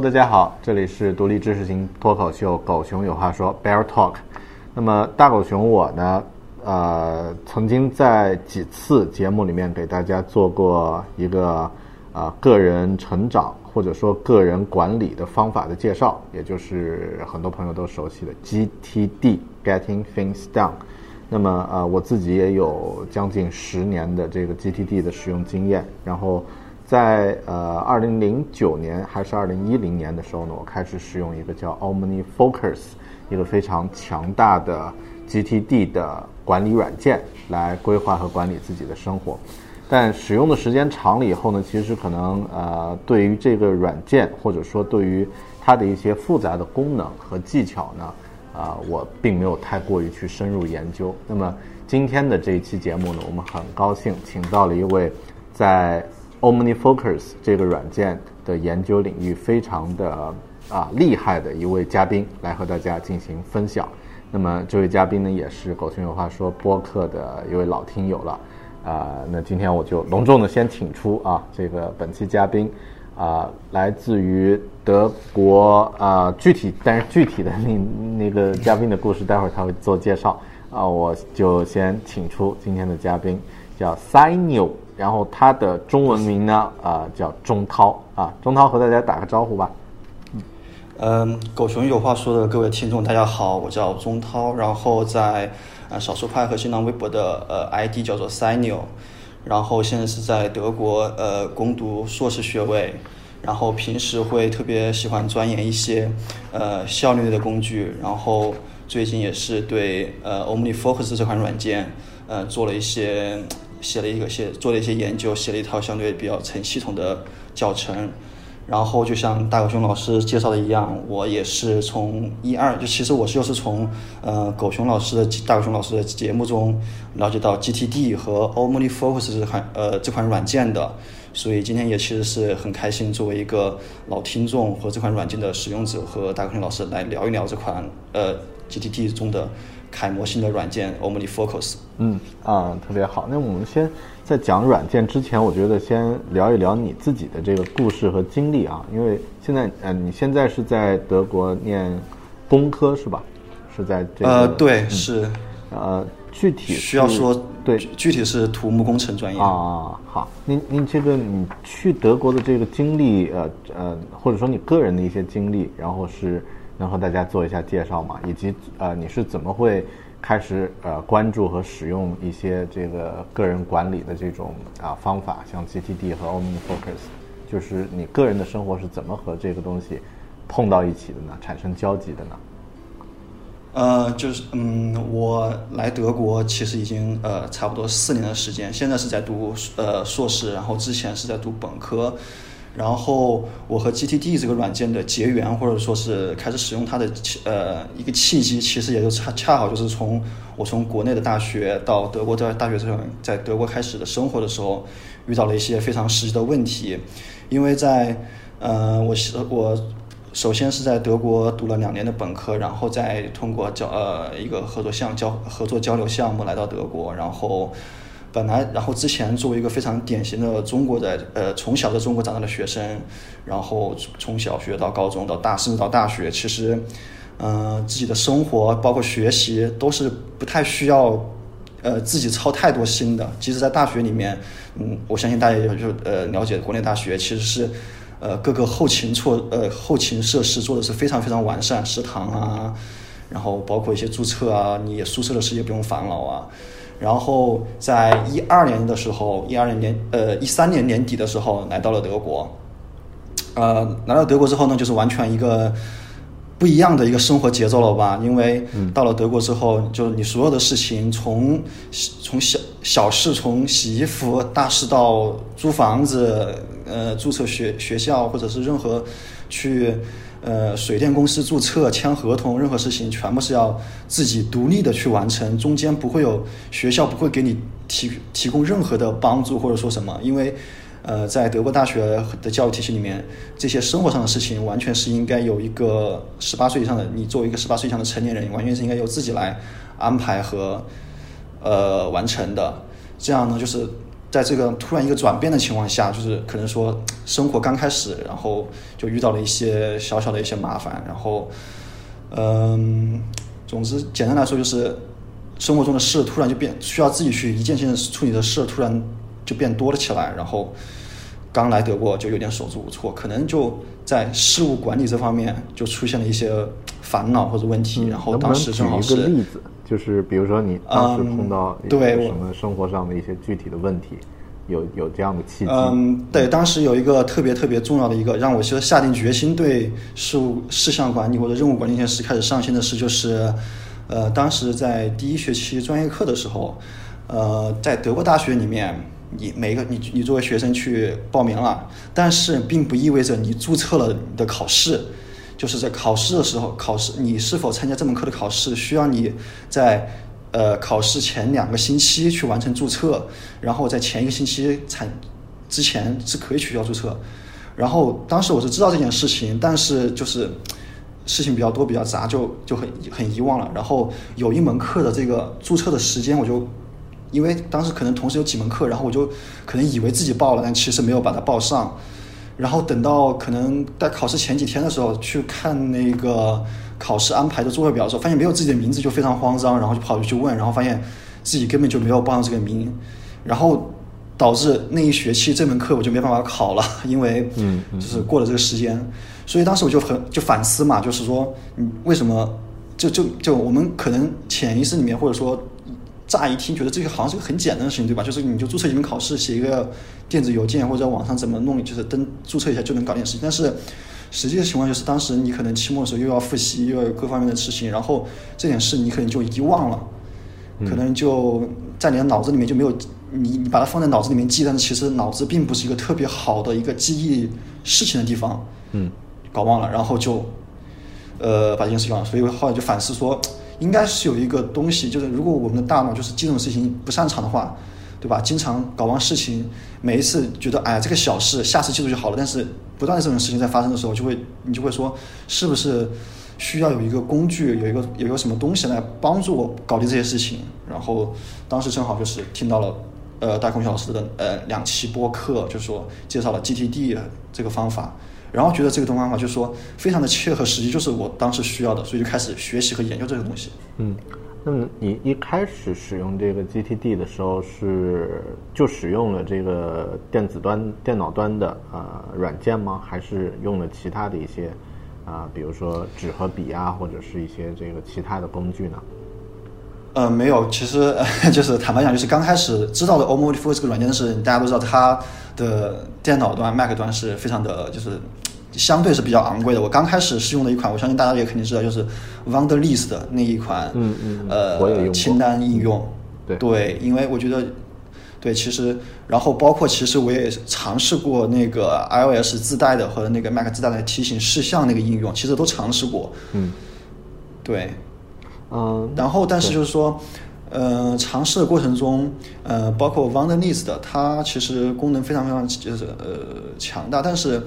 大家好，这里是独立知识型脱口秀《狗熊有话说》Bear Talk。那么大狗熊我呢，呃，曾经在几次节目里面给大家做过一个呃个人成长或者说个人管理的方法的介绍，也就是很多朋友都熟悉的 GTD Getting Things Done。那么呃，我自己也有将近十年的这个 GTD 的使用经验，然后在呃二零零九年还是二零一零年的时候呢，我开始使用一个叫 OmniFocus，一个非常强大的 GTD 的管理软件来规划和管理自己的生活。但使用的时间长了以后呢，其实可能呃，对于这个软件或者说对于它的一些复杂的功能和技巧呢，啊、我并没有太过于去深入研究。那么今天的这一期节目呢，我们很高兴请到了一位在 OmniFocus 这个软件的研究领域非常的啊厉害的一位嘉宾来和大家进行分享。那么这位嘉宾呢，也是狗熊有话说播客的一位老听友了。啊、那今天我就隆重的先请出啊，这个本期嘉宾啊、来自于德国啊、具体但是具体的那那个嘉宾的故事，待会儿他会做介绍啊、我就先请出今天的嘉宾，叫 Sino，然后他的中文名呢啊、叫钟涛啊，钟涛和大家打个招呼吧。嗯，狗熊有话说的各位听众，大家好，我叫钟涛，然后在呃少数派和新浪微博的呃 ID 叫做 Sinio，然后现在是在德国呃攻读硕士学位，然后平时会特别喜欢钻研一些呃效率类的工具，然后最近也是对呃 OmniFocus 这款软件呃做了一些写了一个写做了一些研究，写了一套相对比较成系统的教程。然后就像大狗熊老师介绍的一样，我也是从一二，就其实我是又是从呃狗熊老师的大狗熊老师的节目中了解到 GTD 和 OmniFocus 这款呃这款软件的，所以今天也其实是很开心，作为一个老听众和这款软件的使用者，和大狗熊老师来聊一聊这款呃 GTD 中的楷模性的软件 OmniFocus。嗯啊，特别好。那我们先在讲软件之前，我觉得先聊一聊你自己的这个故事和经历啊，因为现在呃，你现在是在德国念工科是吧？是在这个呃，对，是呃，具体需要说对具具体是土木工程专业。啊，好，您您这个你去德国的这个经历，呃呃，或者说你个人的一些经历，然后是能和大家做一下介绍吗？以及呃，你是怎么会开始呃关注和使用一些这个个人管理的这种啊、方法，像 GTD 和 OmniFocus，就是你个人的生活是怎么和这个东西碰到一起的呢？产生交集的呢？呃，就是嗯，我来德国其实已经呃差不多四年的时间，现在是在读呃硕士，然后之前是在读本科，然后我和 GTD 这个软件的结缘，或者说是开始使用它的呃一个契机，其实也就恰恰好就是从我从国内的大学到德国的大学生在德国开始的生活的时候，遇到了一些非常实际的问题，因为在呃我是我。首先是在德国读了两年的本科，然后再通过交呃一个合作项交合作交流项目来到德国，然后本来然后之前作为一个非常典型的中国的呃从小在中国长大的学生，然后从小学到高中到大甚至到大学，其实呃，自己的生活包括学习都是不太需要呃自己操太多心的。即使在大学里面，嗯，我相信大家也就呃了解国内大学其实是呃各个后勤措呃后勤设施做的是非常非常完善，食堂啊，然后包括一些注册啊，你宿舍的事也不用烦恼啊。然后在一二年的时候，一二年年呃一三年年底的时候来到了德国，呃，来到德国之后呢，就是完全一个不一样的一个生活节奏了吧？因为到了德国之后，就是你所有的事情，从从小小事，从洗衣服，大事到租房子，呃，注册学学校，或者是任何去呃水电公司注册、签合同，任何事情全部是要自己独立的去完成，中间不会有学校不会给你提提供任何的帮助或者说什么，因为。呃，在德国大学的教育体系里面，这些生活上的事情完全是应该有一个十八岁以上的你作为一个十八岁以上的成年人，完全是应该由自己来安排和呃完成的。这样呢，就是在这个突然一个转变的情况下，就是可能说生活刚开始，然后就遇到了一些小小的一些麻烦，然后嗯，总之简单来说就是生活中的事突然就变需要自己去一件件处理的事突然就变多了起来，然后刚来德国就有点手足无措，可能就在事务管理这方面就出现了一些烦恼或者问题，然后当时正好一个例是，就是比如说你当时嗯碰到对什么生活上的一些具体的问题，有有这样的契机？嗯，对，当时有一个特别特别重要的一个让我就下定决心对事务事项管理或者任务管理这件事开始上心的事，就是，呃，当时在第一学期专业课的时候，呃，在德国大学里面，你每个你你作为学生去报名了，但是并不意味着你注册了你的考试。就是在考试的时候，考试你是否参加这门课的考试，需要你在呃考试前两个星期去完成注册，然后在前一个星期产之前是可以取消注册。然后当时我是知道这件事情，但是就是事情比较多比较杂，就就很很遗忘了。然后有一门课的这个注册的时间，我就因为当时可能同时有几门课，然后我就可能以为自己报了，但其实没有把它报上。然后等到可能在考试前几天的时候去看那个考试安排的座位表的时候，发现没有自己的名字，就非常慌张，然后就跑去去问，然后发现自己根本就没有报上这个名，然后导致那一学期这门课我就没办法考了，因为就是过了这个时间，所以当时我就很就反思嘛，就是说，嗯，为什么就就就我们可能潜意识里面或者说乍一听觉得这个好像是个很简单的事情，对吧？就是你就注册一门考试，写一个电子邮件或者在网上怎么弄，就是登注册一下就能搞定事情。但是实际的情况就是，当时你可能期末的时候又要复习，又要有各方面的事情，然后这点事你可能就遗忘了，可能就在你的脑子里面就没有你你把它放在脑子里面记，但是其实脑子并不是一个特别好的一个记忆事情的地方，嗯，搞忘了，然后就呃把这件事情忘了，所以后来就反思说，应该是有一个东西，就是如果我们的大脑就是这种事情不擅长的话，对吧？经常搞完事情，每一次觉得哎呀这个小事，下次记住就好了，但是不断的这种事情在发生的时候，就会你就会说，是不是需要有一个工具，有一个有一个什么东西来帮助我搞定这些事情？然后当时正好就是听到了。呃，大空老师的呃两期播客，就说介绍了 GTD 这个方法，然后觉得这个东方法就是说非常的切合实际，就是我当时需要的，所以就开始学习和研究这个东西。嗯，那么你一开始使用这个 GTD 的时候是就使用了这个电子端、电脑端的呃软件吗？还是用了其他的一些啊、比如说纸和笔啊，或者是一些这个其他的工具呢？呃，没有，其实、呃、就是坦白讲，就是刚开始知道的 o m o d i f o 这个软件是，大家都知道它的电脑端、Mac 端是非常的，就是相对是比较昂贵的。我刚开始是用的一款，我相信大家也肯定知道，就是 Wunderlist 的那一款，嗯嗯嗯我也用清单应用。对对，因为我觉得，对，其实，然后包括其实我也尝试过那个 iOS 自带的和那个 Mac 自带的提醒事项那个应用，其实都尝试过。嗯对，嗯，然后，但是就是说，呃，尝试的过程中，呃，包括 Wunderlist 它其实功能非常非常就是呃强大，但是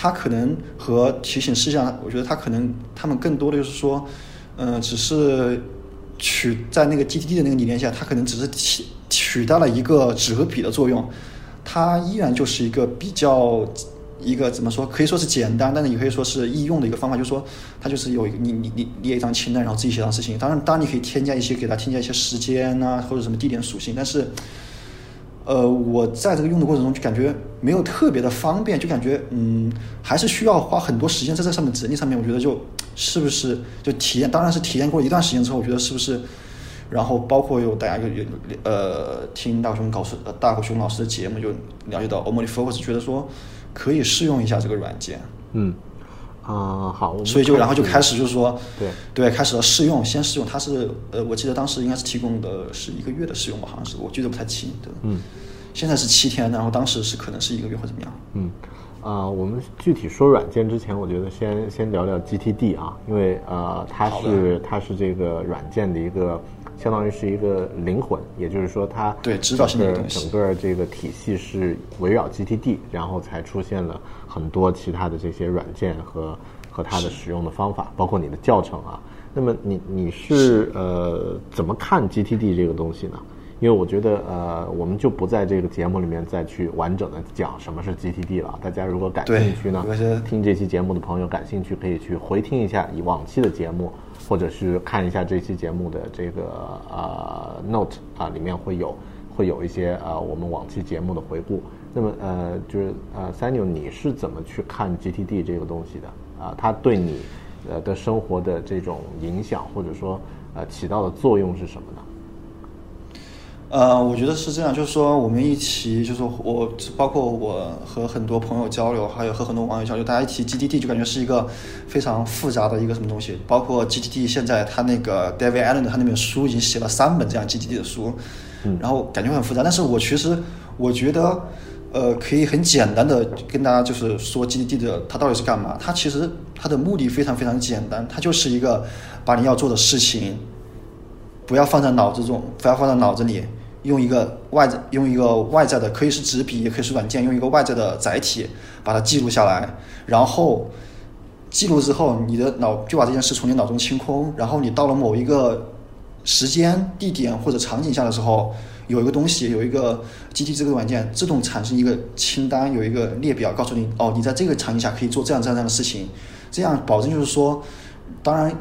它可能和提醒事项，我觉得它可能他们更多的就是说，呃，只是取在那个 GTD 的那个理念下，它可能只是取取代了一个纸和笔的作用，它依然就是一个比较一个怎么说，可以说是简单，但是也可以说是易用的一个方法，就是说它就是有一个你你你列一张清单，然后自己写上事情。当然，当然你可以添加一些给它添加一些时间呐、或者什么地点属性，但是。呃，我在这个用的过程中就感觉没有特别的方便，就感觉嗯，还是需要花很多时间在这上面整理上面。我觉得就是不是就体验，当然是体验过一段时间之后，我觉得是不是，然后包括有大家有有呃听大狗熊老师大狗熊老师的节目，就了解到 OmniFocus，觉得说可以试用一下这个软件，嗯，啊、好，所以就然后就开始就是说对对开始了试用，先试用，它是呃我记得当时应该是提供的是一个月的试用吧，好像是我记得不太清，对，嗯。现在是七天，然后当时是可能是一个月或怎么样。嗯，啊、我们具体说软件之前，我觉得先先聊聊 GTD 啊，因为呃，它是它是这个软件的一个，相当于是一个灵魂，也就是说它对指导性的东西整个这个体系是围绕 GTD，然后才出现了很多其他的这些软件和和它的使用的方法，包括你的教程啊。那么你你是呃怎么看 GTD 这个东西呢？因为我觉得，呃，我们就不在这个节目里面再去完整的讲什么是 GTD 了。大家如果感兴趣呢听这期节目的朋友感兴趣，可以去回听一下以往期的节目，或者是看一下这期节目的这个呃 note 啊，里面会有会有一些呃我们往期节目的回顾。那么呃，就是呃 s a n u 你是怎么去看 GTD 这个东西的？啊、它对你呃的生活的这种影响，或者说呃起到的作用是什么呢？呃，我觉得是这样，就是说我们一起，就是我包括我和很多朋友交流，还有和很多网友交流，大家一提 GTD 就感觉是一个非常复杂的一个什么东西。包括 GTD 现在他那个 David Allen 他那本书已经写了三本这样 GTD 的书，然后感觉很复杂。但是我其实我觉得，呃，可以很简单的跟大家就是说 GTD 的它到底是干嘛。它其实它的目的非常非常简单，它就是一个把你要做的事情。不要放在脑子中，不要放在脑子里，用一个外在用一个外在的，可以是纸笔，也可以是软件，用一个外在的载体把它记录下来，然后记录之后，你的脑就把这件事从你脑中清空，然后你到了某一个时间、地点或者场景下的时候，有一个东西，有一个 GT 这个软件自动产生一个清单，有一个列表，告诉你哦，你在这个场景下可以做这样这样这样的事情，这样保证就是说，当然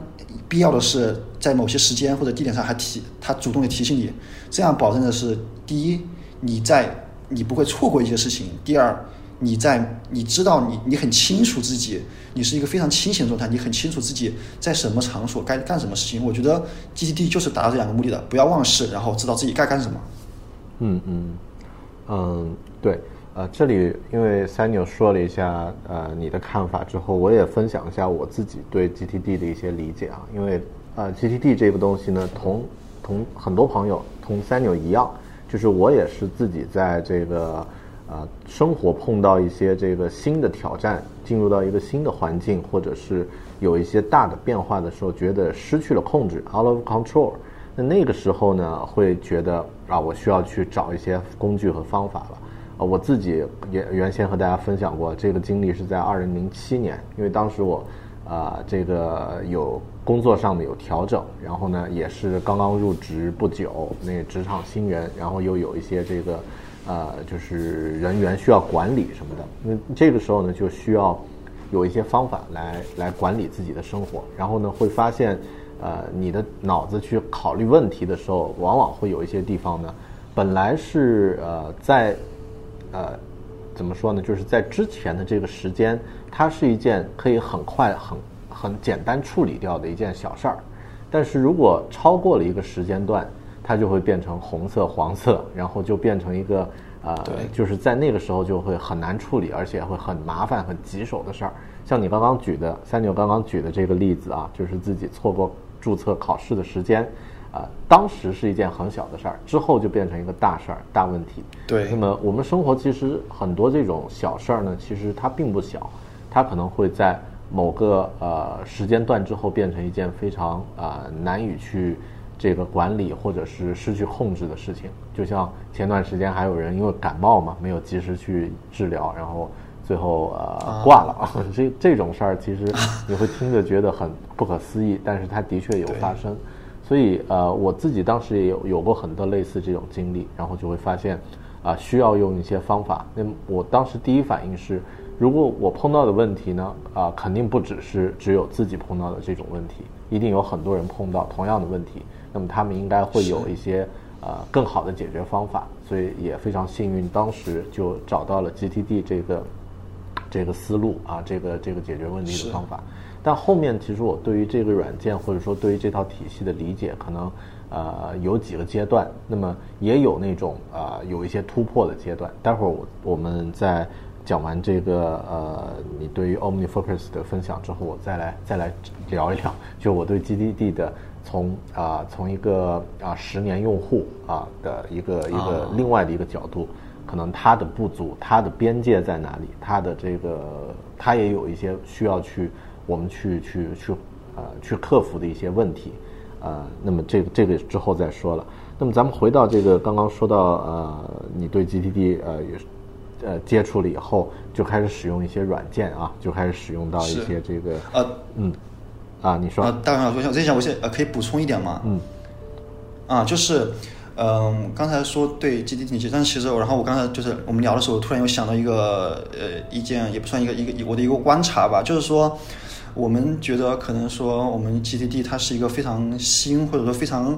必要的是在某些时间或者地点上还提，他主动的提醒你，这样保证的是第一，你在你不会错过一些事情；第二，你在你知道你你很清楚自己，你是一个非常清醒的状态，你很清楚自己在什么场所该干什么事情。我觉得 GTD 就是达到这两个目的的，不要忘事，然后知道自己该干什么。嗯嗯嗯，对，呃，这里因为三牛说了一下呃你的看法之后，我也分享一下我自己对 GTD 的一些理解啊，因为呃 GTD 这个东西呢，同同很多朋友同三牛一样，就是我也是自己在这个呃生活碰到一些这个新的挑战，进入到一个新的环境，或者是有一些大的变化的时候，觉得失去了控制，out of control。那那个时候呢，会觉得啊，我需要去找一些工具和方法了。啊，我自己也原先和大家分享过，这个经历是在二零零七年，因为当时我啊、这个有工作上的有调整，然后呢也是刚刚入职不久，那职场新人，然后又有一些这个呃就是人员需要管理什么的，那这个时候呢就需要有一些方法来来管理自己的生活，然后呢会发现，呃，你的脑子去考虑问题的时候，往往会有一些地方呢，本来是呃在呃怎么说呢，就是在之前的这个时间，它是一件可以很快很很简单处理掉的一件小事儿，但是如果超过了一个时间段，它就会变成红色、黄色，然后就变成一个呃对，就是在那个时候就会很难处理，而且会很麻烦、很棘手的事儿。像你刚刚举的三九刚刚举的这个例子啊，就是自己错过注册考试的时间，啊、当时是一件很小的事儿，之后就变成一个大事儿、大问题。对那么我们生活其实很多这种小事儿呢，其实它并不小，它可能会在某个呃时间段之后变成一件非常啊、呃难以去这个管理或者是失去控制的事情。就像前段时间还有人因为感冒嘛，没有及时去治疗，然后最后呃挂了。这这种事儿其实你会听着觉得很不可思议，但是它的确有发生。所以呃，我自己当时也有有过很多类似这种经历，然后就会发现啊、需要用一些方法。那么我当时第一反应是，如果我碰到的问题呢，啊、肯定不只是只有自己碰到的这种问题，一定有很多人碰到同样的问题，那么他们应该会有一些呃更好的解决方法，所以也非常幸运，当时就找到了 GTD 这个这个思路啊，这个这个解决问题的方法。但后面其实我对于这个软件或者说对于这套体系的理解，可能呃有几个阶段，那么也有那种啊、呃有一些突破的阶段。待会儿我我们在讲完这个呃你对于 OmniFocus 的分享之后，我再来再来聊一聊，就我对 GDD 的从啊、从一个啊十年用户啊的一个一个啊另外的一个角度。可能它的不足，它的边界在哪里？它的这个，它也有一些需要去我们去去去呃去克服的一些问题，呃，那么这个这个之后再说了。那么咱们回到这个刚刚说到呃，你对 GTD 呃也是呃接触了以后，就开始使用一些软件啊，就开始使用到一些这个呃嗯啊，你说、呃，大王老师，我这想我现呃可以补充一点吗？嗯啊，就是，嗯、刚才说对系，但是其实我，然后我刚才就是我们聊的时候，突然又想到一个呃一件也不算一个一个我的一个观察吧，就是说，我们觉得可能说我们 GDD 它是一个非常新或者说非常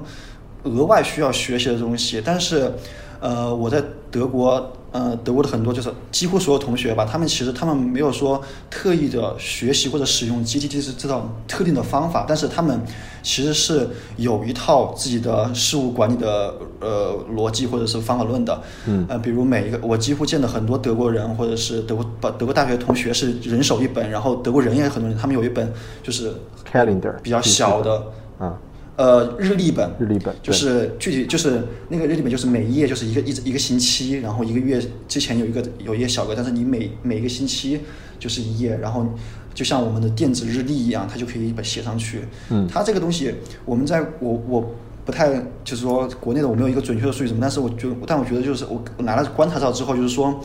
额外需要学习的东西，但是，呃，我在德国，呃，德国的很多就是几乎所有同学吧，他们其实他们没有说特意的学习或者使用 GTD 这这套特定的方法，但是他们其实是有一套自己的事务管理的呃逻辑或者是方法论的。嗯呃，比如每一个我几乎见的很多德国人或者是德国把德国大学同学是人手一本，然后德国人也很多人，他们有一本就是，Calendar 比较小的。啊呃，日历本，日历本就是具体就是那个日历本，就是每一页就是一个一一个星期，然后一个月之前有一个有一页小格，但是你每每一个星期就是一页，然后就像我们的电子日历一样，它就可以把写上去。嗯它这个东西我们在我我不太就是说国内的我没有一个准确的数据什么，但是我觉得但我觉得就是我我拿了观察到之后，就是说。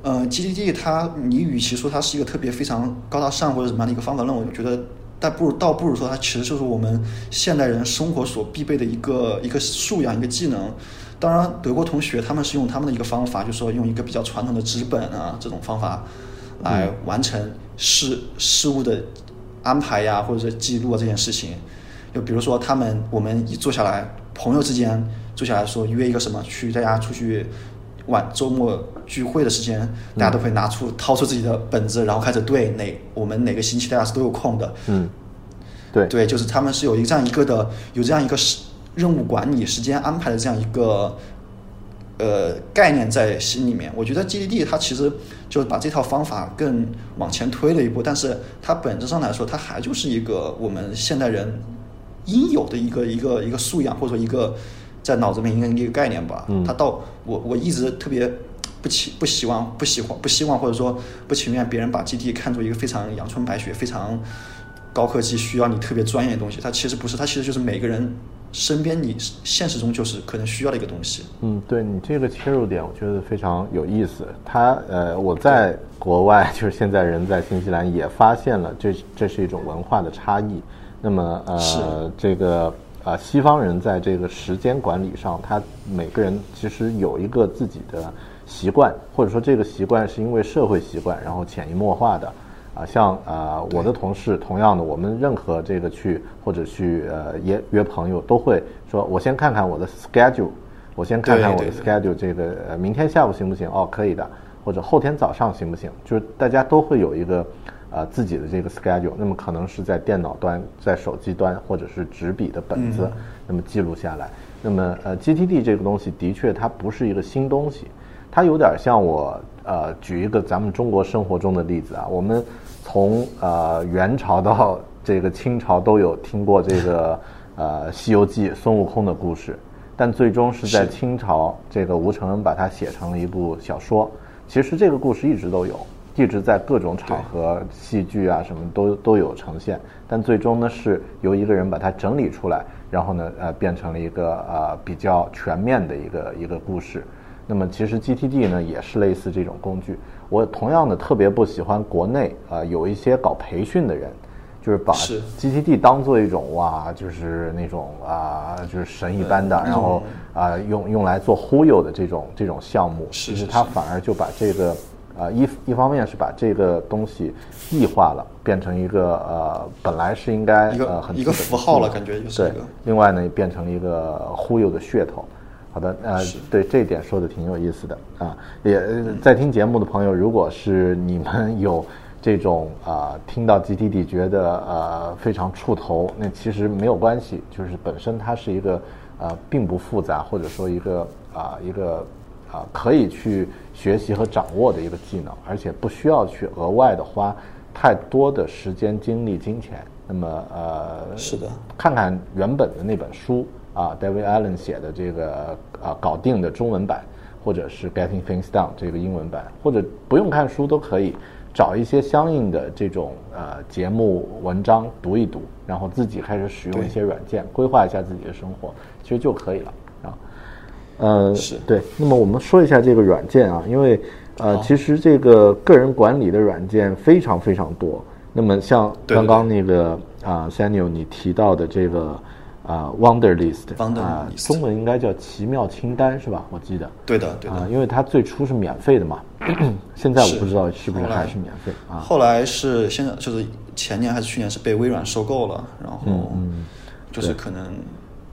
呃，GDD 它，你与其说它是一个特别非常高大上或者什么样的一个方法论，我觉得，但不如倒不如说它其实就是我们现代人生活所必备的一个一个素养、一个技能。当然，德国同学他们是用他们的一个方法，就是说用一个比较传统的纸本啊这种方法来完成事事物的安排呀，或者是记录啊这件事情。就比如说他们我们一坐下来，朋友之间坐下来说约一个什么去大家出去晚周末聚会的时间，大家都会拿出掏出自己的本子，然后开始对哪我们哪个星期大家是都有空的，嗯，对对，就是他们是有一个这样一个的，有这样一个时任务管理、时间安排的这样一个呃概念在心里面。我觉得 GDD 它其实就是把这套方法更往前推了一步，但是它本质上来说，它还就是一个我们现代人应有的一个一个一个素养，或者说一个在脑子里面应该一个概念吧。嗯它到我我一直特别。不期不希望不喜欢不希望或者说不情愿别人把 GT 看作一个非常阳春白雪、非常高科技需要你特别专业的东西，它其实不是，它其实就是每个人身边你现实中就是可能需要的一个东西。嗯，对你这个切入点，我觉得非常有意思。他呃，我在国外，就是现在人在新西兰也发现了这这是一种文化的差异。那么是呃，这个呃，西方人在这个时间管理上，他每个人其实有一个自己的习惯，或者说这个习惯是因为社会习惯，然后潜移默化的。啊，像啊、呃我的同事，同样的，我们任何这个去或者去呃约约朋友，都会说，我先看看我的 schedule，我先看看我的 schedule，这个呃明天下午行不行？哦，可以的，或者后天早上行不行？就是大家都会有一个呃自己的这个 schedule，那么可能是在电脑端、在手机端或者是纸笔的本子，那么记录下来。那么呃 GTD 这个东西的确它不是一个新东西，它有点像我呃举一个咱们中国生活中的例子啊，我们从呃元朝到 这个清朝都有听过这个呃《西游记》孙悟空的故事，但最终是在清朝这个吴承恩把它写成了一部小说。其实这个故事一直都有，一直在各种场合、戏剧啊什么都都有呈现，但最终呢是由一个人把它整理出来，然后呢呃变成了一个呃比较全面的一个一个故事。那么其实 GTD 呢也是类似这种工具。我同样的特别不喜欢国内呃有一些搞培训的人，就是把 GTD 当做一种哇，就是那种啊、就是神一般的，呃然后啊、用用来做忽悠的这种这种项目，其实他反而就把这个啊，一一方面是把这个东西异化了，变成一个呃本来是应该一个呃很一个符号了感觉就是对一个。另外呢，变成了一个忽悠的噱头。好的，呃，对这一点说的挺有意思的啊。也呃在听节目的朋友，如果是你们 有这种啊、听到 GTD 觉得呃非常触头，那其实没有关系，就是本身它是一个呃并不复杂，或者说一个啊、一个啊、可以去学习和掌握的一个技能，而且不需要去额外的花太多的时间、精力、金钱。那么呃，是的，看看原本的那本书啊，David Allen 写的这个啊搞定的中文版，或者是 Getting Things Done 这个英文版，或者不用看书都可以，找一些相应的这种呃节目文章读一读，然后自己开始使用一些软件，规划一下自己的生活，其实就可以了啊。呃，是对。那么我们说一下这个软件啊，因为呃，其实这个个人管理的软件非常非常多。那么像刚刚那个啊、s a n u e l 你提到的这个啊、Wonderlist 啊、Wonderlist 中文应该叫奇妙清单是吧？我记得。对的，对的。啊，因为它最初是免费的嘛，现在我不知道是不是还是免费啊？后来是现在就是前年还是去年是被微软收购了，然嗯后就是可能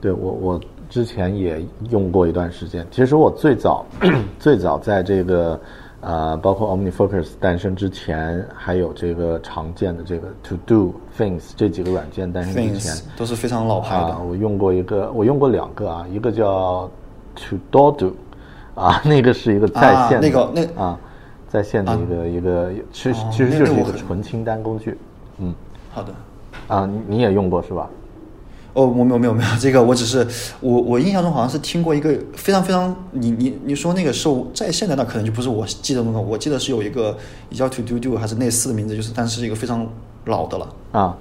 对我我之前也用过一段时间。其实我最早 最早在这个呃，包括 OmniFocus 诞生之前，还有这个常见的这个 To Do Things 这几个软件诞生之前都是非常老牌的啊，。我用过一个，我用过两个啊，一个叫 To Do Do 啊，那个是一个在线的、啊那个那啊，在线的一个、一个，其实、哦其实就是一个纯清单工具。嗯好的。啊，你你也用过是吧？哦，我没有没有没有，这个我只是我我印象中好像是听过一个非常非常，你你你说那个是在线的，那可能就不是我记得那个，我记得是有一个也叫 To Do Do 还是类似的名字，就是但是是一个非常老的了，啊，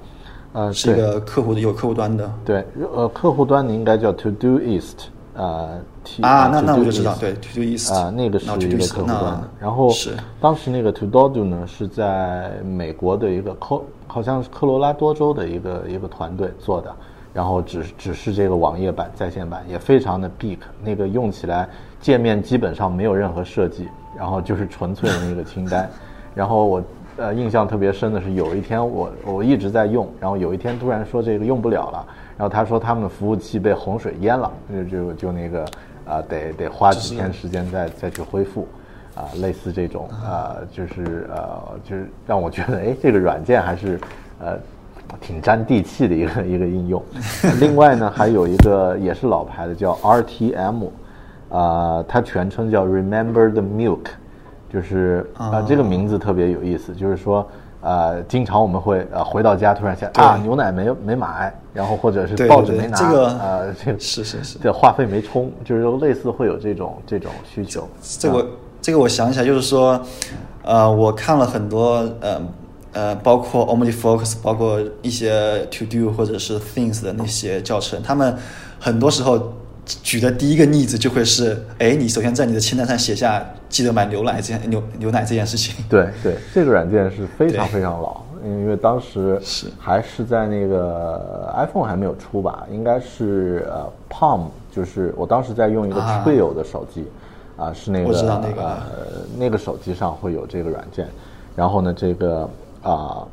呃，是一个客户的有客户端的对，呃，客户端的应该叫 To Do East，呃，T 啊，那那我就知道，对 To Do East 啊，那个是一个客户端的。然后是当时那个 To Do Do 呢是在美国的一个科，好像是科罗拉多州的一个一个团队做的，然后只只是这个网页版、在线版也非常的 big，那个用起来界面基本上没有任何设计，然后就是纯粹的那个清单。然后我呃印象特别深的是，有一天我我一直在用，然后有一天突然说这个用不了了，然后他说他们的服务器被洪水淹了，就就就那个啊、得得花几天时间再再去恢复。啊，类似这种啊，就是呃，就是让我觉得，哎，这个软件还是呃挺沾地气的一个一个应用。另外呢，还有一个也是老牌的叫 RTM，啊，它全称叫 Remember the Milk，就是啊、这个名字特别有意思，就是说。呃，经常我们会呃回到家突然想啊牛奶没没买，然后或者是报纸没拿，这个呃这个是是是这话费没充，就是说类似会有这种这种需求。这个我这个我想起来，就是说，呃，我看了很多呃呃，包括 OmniFocus，包括一些 To Do 或者是 Things 的那些教程，他们很多时候举的第一个例子就会是，哎，你首先在你的清单上写下记得买牛奶这件牛牛奶这件事情。对对，这个软件是非常非常老，因为当时是。还是在那个 iPhone 还没有出吧，应该是呃 Palm，就是我当时在用一个啊。Trio 的手机，啊是那个我知道那个呃那个手机上会有这个软件，然后呢这个啊。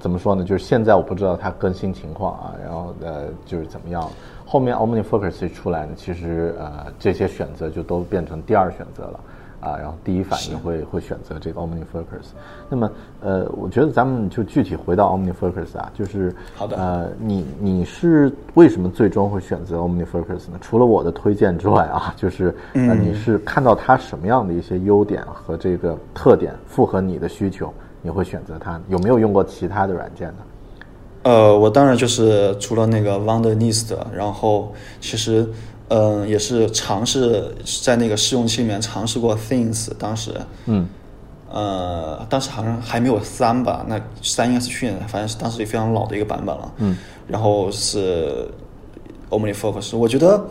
怎么说呢？就是现在我不知道它更新情况啊，然后呃就是怎么样。后面 OmniFocus 一出来呢，其实呃这些选择就都变成第二选择了啊，然后第一反应会会选择这个 OmniFocus。那么呃，我觉得咱们就具体回到 OmniFocus 啊，就是好的呃，你你是为什么最终会选择 OmniFocus 呢？除了我的推荐之外啊，就是呃你是看到它什么样的一些优点和这个特点符合你的需求，你会选择它？有没有用过其他的软件呢？呃，我当然就是除了那个 Wonderlist，然后其实嗯、呃也是尝试在那个试用期里面尝试过 Things，当时嗯呃当时好像还没有三吧，那三应该是去年的，反正是当时也非常老的一个版本了。嗯，然后是 OmniFocus，我觉得。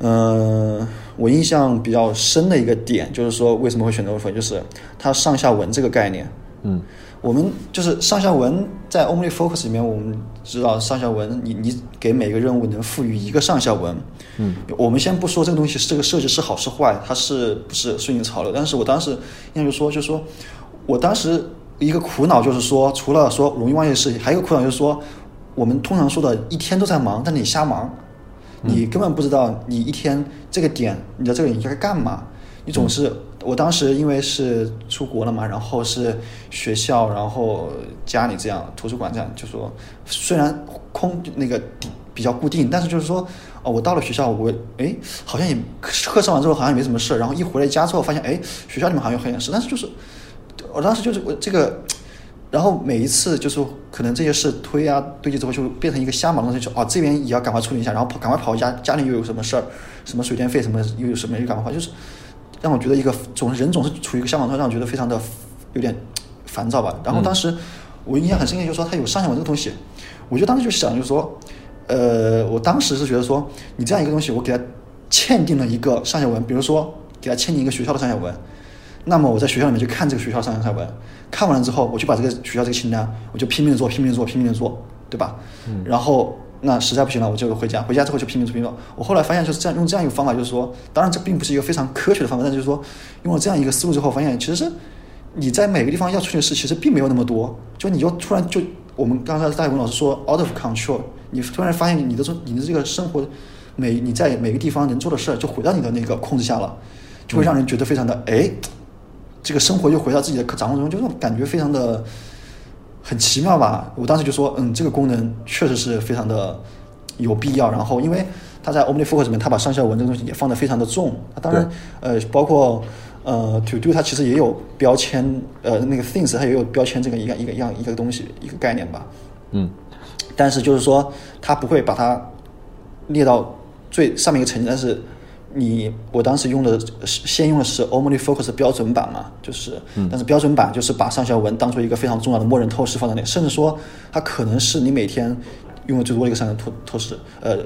嗯、我印象比较深的一个点就是说，为什么会选择 OmniFocus，就是它上下文这个概念嗯，我们就是上下文在 Only Focus 里面，我们知道上下文，你你给每个任务能赋予一个上下文。嗯，我们先不说这个东西是这个设计是好是坏，它是不是顺应潮流，但是我当时印象就说，就说我当时一个苦恼就是说，除了说容易忘记的事情，还有一个苦恼就是说，我们通常说的一天都在忙，但你瞎忙，你根本不知道你一天这个点，你的这个应该干嘛，你总是。我当时因为是出国了嘛，然后是学校，然后家里这样，图书馆这样，就说虽然空那个比较固定，但是就是说，哦，我到了学校，我哎，好像也课上完之后好像也没什么事，然后一回来家之后发现，哎，学校里面好像有很点事，但是就是我当时就是我这个，然后每一次就是可能这些事推啊堆积之后，就变成一个瞎忙的东西，就哦这边也要赶快处理一下，然后跑赶快跑回家，家里又有什么事儿，什么水电费什么又有什么又赶快跑，就是。让我觉得一个总是人总是处于一个相反状态，让我觉得非常的有点烦躁吧。然后当时我印象很深刻，就是说他有上下文这个东西，我就当时就想，就是说，呃，我当时是觉得说，你这样一个东西，我给他嵌定了一个上下文，比如说给他嵌定一个学校的上下文，那么我在学校里面就看这个学校上下文，看完了之后，我就把这个学校这个清单，我就拼命的做，拼命的做，拼命的做，对吧？嗯。然后。那实在不行了，我就回家。回家之后就拼命做拼命做。我后来发现就是这样，用这样一个方法，就是说，当然这并不是一个非常科学的方法，但就是说，用了这样一个思路之后，发现其实是你在每个地方要出去的事其实并没有那么多。就你就突然就我们刚才大文老师说 out of control，你突然发现你的这你的这个生活每你在每个地方能做的事儿就回到你的那个控制下了，就会让人觉得非常的哎，这个生活又回到自己的掌控中，就这种感觉非常的。很奇妙吧？我当时就说，嗯，这个功能确实是非常的有必要。然后，因为它在 OmniFocus 里面，它把上下文这个东西也放得非常的重。它当然，呃，包括呃 To Do，它其实也有标签，呃，那个 Things 它也有标签这个一个一个一样一个东西一个概念吧。嗯。但是就是说，它不会把它列到最上面一个层级，但是。你我当时用的是先用的是 OmniFocus 标准版嘛，就是，但是标准版就是把上下文当做一个非常重要的默认透视放在那，甚至说它可能是你每天用的最多的一个上下透透视，呃，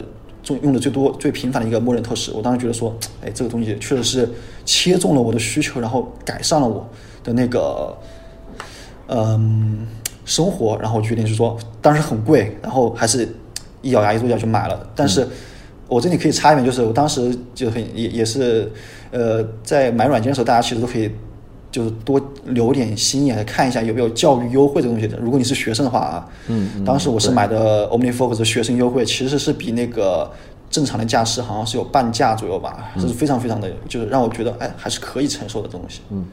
用用的最多最频繁的一个默认透视。我当时觉得说，哎，这个东西确实是切中了我的需求，然后改善了我的那个，嗯，生活，然后决定是说，当时很贵，然后还是一咬牙一跺脚就买了，但是。我这里可以插一点，就是我当时就很也也是，呃，在买软件的时候，大家其实都可以就是多留点心眼，看一下有没有教育优惠这东西的。如果你是学生的话啊，嗯，当时我是买的 OmniFocus 学生优惠，其实是比那个正常的价是好像是有半价左右吧，这是非常非常的，就是让我觉得哎还是可以承受的东西。嗯，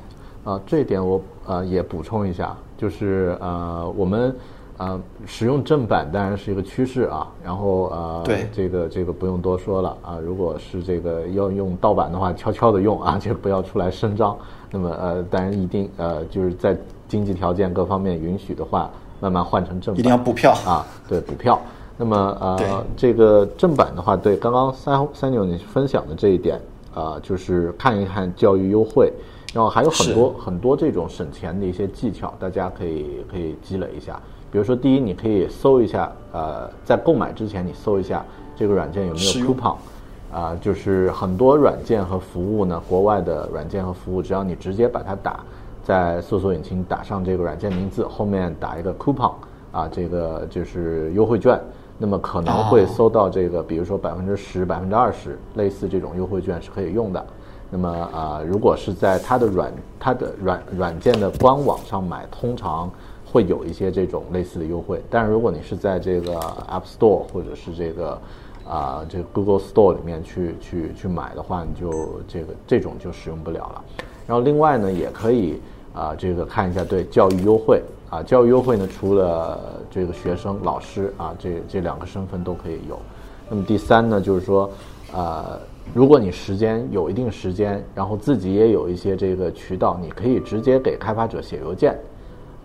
啊，这一点我呃也补充一下，就是呃我们。呃，使用正版当然是一个趋势啊。然后呃，对这个这个不用多说了啊。如果是这个要用盗版的话，悄悄的用啊，就不要出来声张。那么呃，当然一定呃，就是在经济条件各方面允许的话，慢慢换成正版。一定要补票啊，对，补票。那么呃，这个正版的话，对刚刚三三牛你分享的这一点啊，就是看一看教育优惠，然后还有很多很多这种省钱的一些技巧，大家可以可以积累一下。比如说，第一，你可以搜一下，呃，在购买之前，你搜一下这个软件有没有 coupon，啊，就是很多软件和服务呢，国外的软件和服务，只要你直接把它打在搜索引擎打上这个软件名字，后面打一个 coupon，啊，这个就是优惠券，那么可能会搜到这个，比如说百分之十、百分之二十，类似这种优惠券是可以用的。那么啊，如果是在它的软它的软软件的官网上买，通常。会有一些这种类似的优惠，但是如果你是在这个 App Store 或者是这个啊这个 Google Store 里面去去去买的话，你就这个这种就使用不了了。然后另外呢，也可以啊这个看一下对教育优惠啊教育优惠呢，除了这个学生、老师啊这这两个身份都可以有。那么第三呢，就是说啊如果你时间有一定时间，然后自己也有一些这个渠道，你可以直接给开发者写邮件。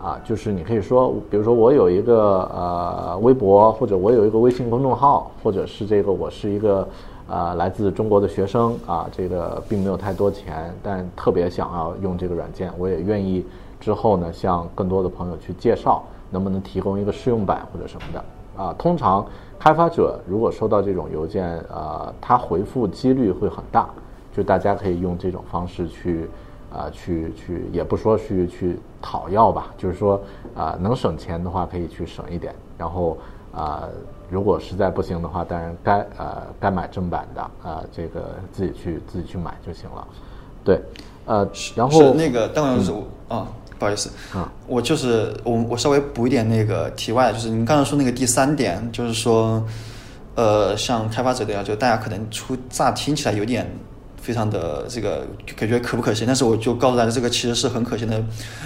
啊，就是你可以说，比如说我有一个呃微博，或者我有一个微信公众号，或者是这个我是一个呃来自中国的学生啊，这个并没有太多钱，但特别想要用这个软件，我也愿意之后呢向更多的朋友去介绍，能不能提供一个试用版或者什么的啊？通常开发者如果收到这种邮件，呃，他回复几率会很大，就大家可以用这种方式去。啊、去去也不说去去讨要吧，就是说啊、能省钱的话可以去省一点，然后啊、如果实在不行的话，当然该呃该买正版的啊、这个自己去自己去买就行了。对，呃，然后是那个，当然是我啊，不好意思，啊我就是我我稍微补一点那个题外，就是您刚才说那个第三点，就是说，呃，像开发者的要求，大家可能出乍听起来有点非常的这个感觉可不可行，但是我就告诉大家，这个其实是很可行的，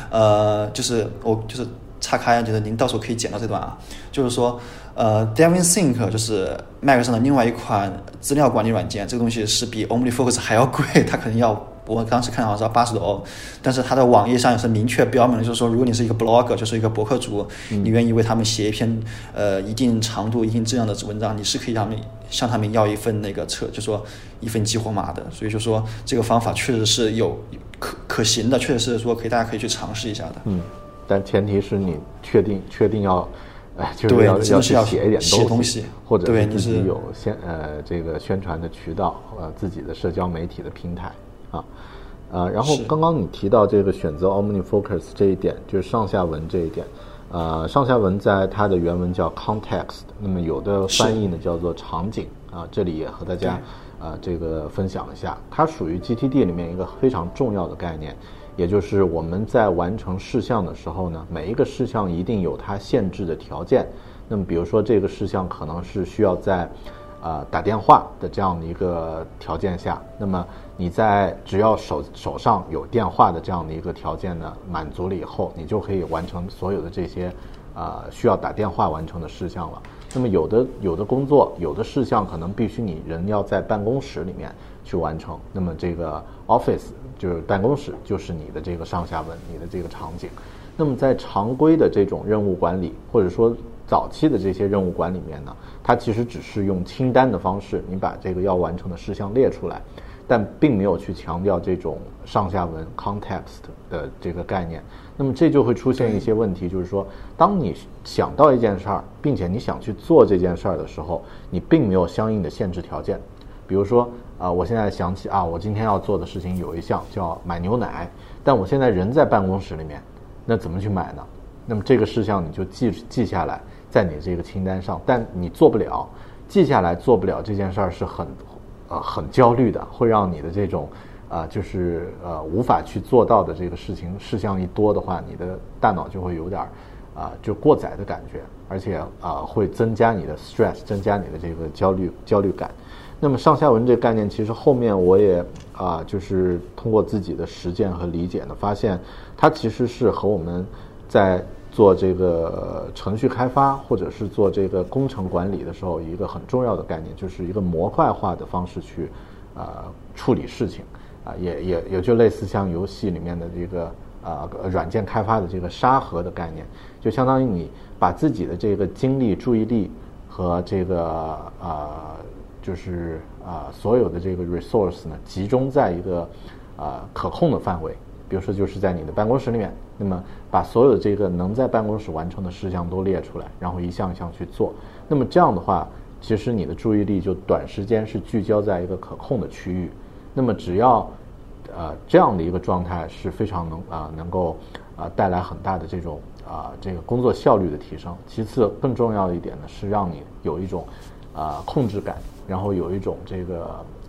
呃，就是我就是岔开，就是您到时候可以剪到这段啊，就是说，呃，Devin Sync 就是 Mac 上的另外一款资料管理软件，这个东西是比 OmniFocus 还要贵，它可能要。我当时看好像是要八十多欧，但是它的网页上也是明确标明了，就是说，如果你是一个 blogger，就是一个博客主，你愿意为他们写一篇呃一定长度、一定质量的文章，你是可以让他们向他们要一份那个测，就说一份激活码的。所以就说这个方法确实是有可可行的，确实是说可以大家可以去尝试一下的。嗯，但前提是你确定确定要，哎，就是对要要去写一点写东西或者是对你是自己有宣呃这个宣传的渠道，呃自己的社交媒体的平台啊。呃，然后刚刚你提到这个选择 OmniFocus 这一点，就是上下文这一点，呃，上下文在它的原文叫 context，那么有的翻译呢叫做场景啊，这里也和大家呃这个分享一下，它属于 GTD 里面一个非常重要的概念，也就是我们在完成事项的时候呢，每一个事项一定有它限制的条件。那么比如说这个事项可能是需要在呃打电话的这样的一个条件下，那么你在只要手手上有电话的这样的一个条件呢满足了以后，你就可以完成所有的这些呃需要打电话完成的事项了。那么有的有的工作有的事项可能必须你人要在办公室里面去完成，那么这个 office 就是办公室就是你的这个上下文，你的这个场景。那么在常规的这种任务管理，或者说早期的这些任务管里面呢，它其实只是用清单的方式，你把这个要完成的事项列出来，但并没有去强调这种上下文 context 的这个概念。那么这就会出现一些问题，就是说，当你想到一件事儿，并且你想去做这件事儿的时候，你并没有相应的限制条件。比如说啊、我现在想起啊，我今天要做的事情有一项叫买牛奶，但我现在人在办公室里面，那怎么去买呢？那么这个事项你就记记下来，在你这个清单上，但你做不了，记下来做不了这件事儿是很呃很焦虑的，会让你的这种啊、就是呃无法去做到的这个事情事项一多的话，你的大脑就会有点儿啊、就过载的感觉，而且啊、会增加你的 stress，增加你的这个焦虑焦虑感。那么上下文这个概念，其实后面我也啊、就是通过自己的实践和理解呢，发现它其实是和我们在做这个程序开发或者是做这个工程管理的时候，一个很重要的概念，就是一个模块化的方式去啊、处理事情。啊、也也也就类似像游戏里面的这个啊、软件开发的这个沙盒的概念，就相当于你把自己的这个精力、注意力和这个啊、就是啊、所有的这个 resource 呢，集中在一个啊、可控的范围，比如说就是在你的办公室里面，那么把所有这个能在办公室完成的事项都列出来，然后一项一项去做。那么这样的话，其实你的注意力就短时间是聚焦在一个可控的区域。那么只要呃这样的一个状态是非常能啊、能够啊、带来很大的这种啊、这个工作效率的提升。其次，更重要的一点呢是让你有一种啊、控制感，然后有一种这个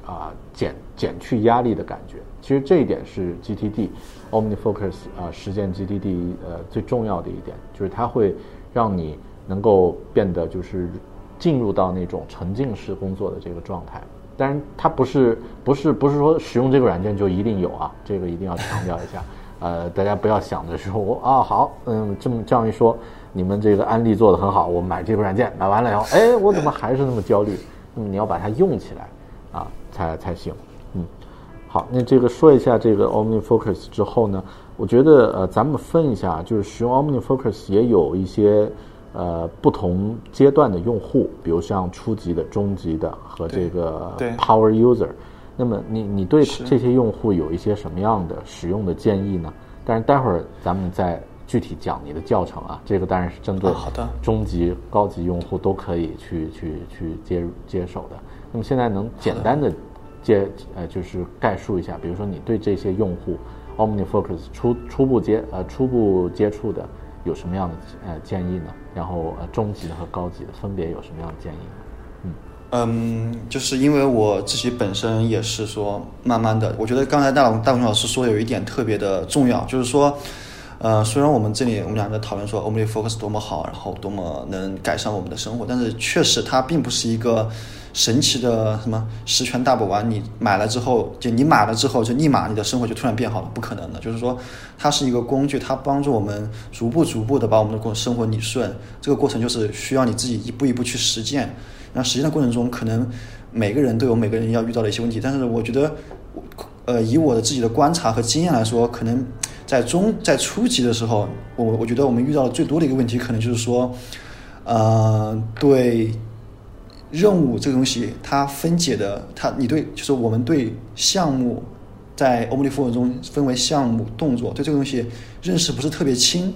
啊、减减去压力的感觉。其实这一点是 GTD OmniFocus 啊、实践 GTD 呃最重要的一点，就是它会让你能够变得就是进入到那种沉浸式工作的这个状态。当然，它不是不是不是说使用这个软件就一定有啊，这个一定要强调一下。呃，大家不要想着说我啊好，嗯，这么这样一说，你们这个安利做的很好，我买这个软件买完了以后，哎，我怎么还是那么焦虑？那么你要把它用起来啊，才才行。嗯，好，那这个说一下这个 OmniFocus 之后呢，我觉得呃，咱们分一下，就是使用 OmniFocus 也有一些呃不同阶段的用户，比如像初级的、中级的和这个 Power User。那么你你对这些用户有一些什么样的使用的建议呢？但是待会儿咱们再具体讲你的教程啊，这个当然是针对啊好的中级、高级用户都可以去去去接接手的。那么现在能简单的介呃就是概述一下，比如说你对这些用户 OmniFocus 初初步接呃初步接触的有什么样的呃建议呢？然后呃中级的和高级的分别有什么样的建议呢？嗯，就是因为我自己本身也是说，慢慢的，我觉得刚才大龙大龙老师说有一点特别的重要，就是说，呃，虽然我们这里我们两个讨论说 OmniFocus 多么好，然后多么能改善我们的生活，但是确实它并不是一个神奇的什么十全大补丸，你买了之后就你买了之后就立马你的生活就突然变好了，不可能的。就是说，它是一个工具，它帮助我们逐步逐步的把我们的过生活理顺，这个过程就是需要你自己一步一步去实践。那实践的过程中，可能每个人都有每个人要遇到的一些问题，但是我觉得，呃，以我的自己的观察和经验来说，可能在中在初级的时候，我我觉得我们遇到的最多的一个问题，可能就是说，呃，对任务这个东西，它分解的，它你对就是我们对项目在 OmniFocus 中分为项目、动作，对这个东西认识不是特别清。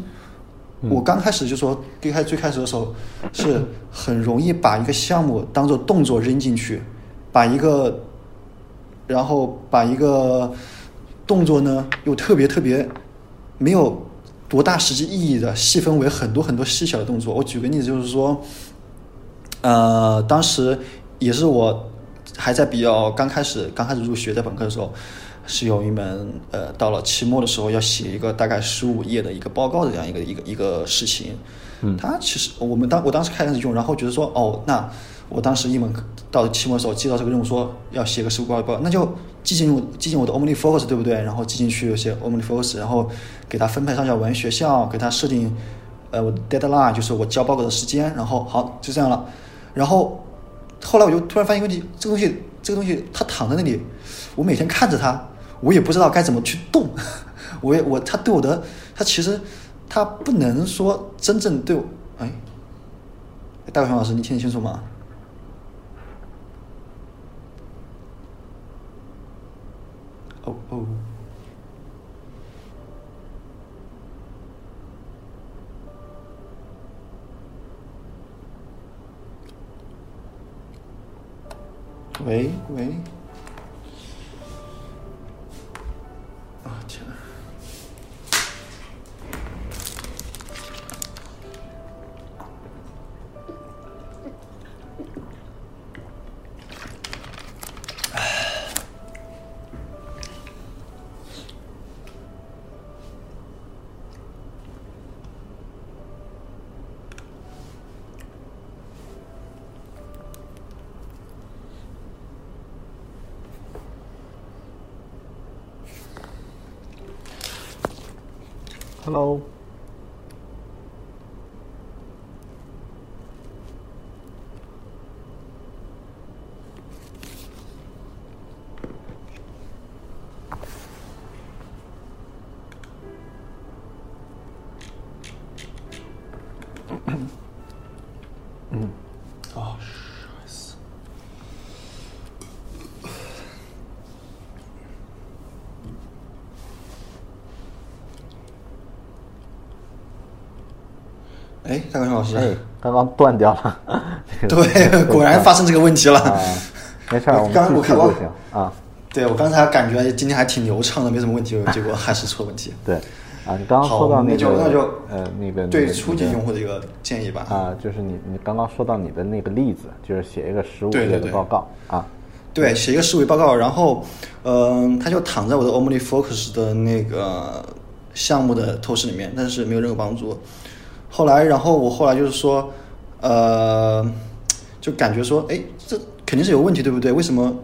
我刚开始就说，最开最开始的时候，是很容易把一个项目当做动作扔进去，把一个，然后把一个动作呢又特别特别没有多大实际意义的细分为很多很多细小的动作。我举个例子，就是说，呃，当时也是我还在比较刚开始刚开始入学在本科的时候，是有一门呃，到了期末的时候要写一个大概十五页的一个报告的这样一个一个一个事情。嗯，它其实我们当我当时开始用，然后觉得说哦，那我当时一门到期末的时候接到这个任务说要写个十五报告，那就记进我记进我的 OmniFocus 对不对？然后记进去写 OmniFocus，然后给他分配上下文学校，给他设定呃我的 deadline 就是我交报告的时间，然后好就这样了。然后后来我就突然发现问题，这个东西这个东西它躺在那里，我每天看着它，我也不知道该怎么去动。我也我它对我的它其实它不能说真正对我哎，大伟雄老师你听得清楚吗？哦哦。喂喂，！Hello，哎，大刚老师，哎，刚刚断掉了。对，果然发生这个问题了。啊，没事儿，我们刚续就行啊。对我刚才感觉今天还挺流畅的，没什么问题，结果还是出了问题。对，啊，你刚刚说到那那就那就呃那个对初级用户的一个建议吧。啊，就是你你刚刚说到你的那个例子，就是写一个十五页的报告啊。对，写一个思维报告，然后，嗯、他就躺在我的 OmniFocus 的那个项目的透视里面，但是没有任何帮助。后来，然后我后来就是说，呃，就感觉说，哎，这肯定是有问题，对不对？为什么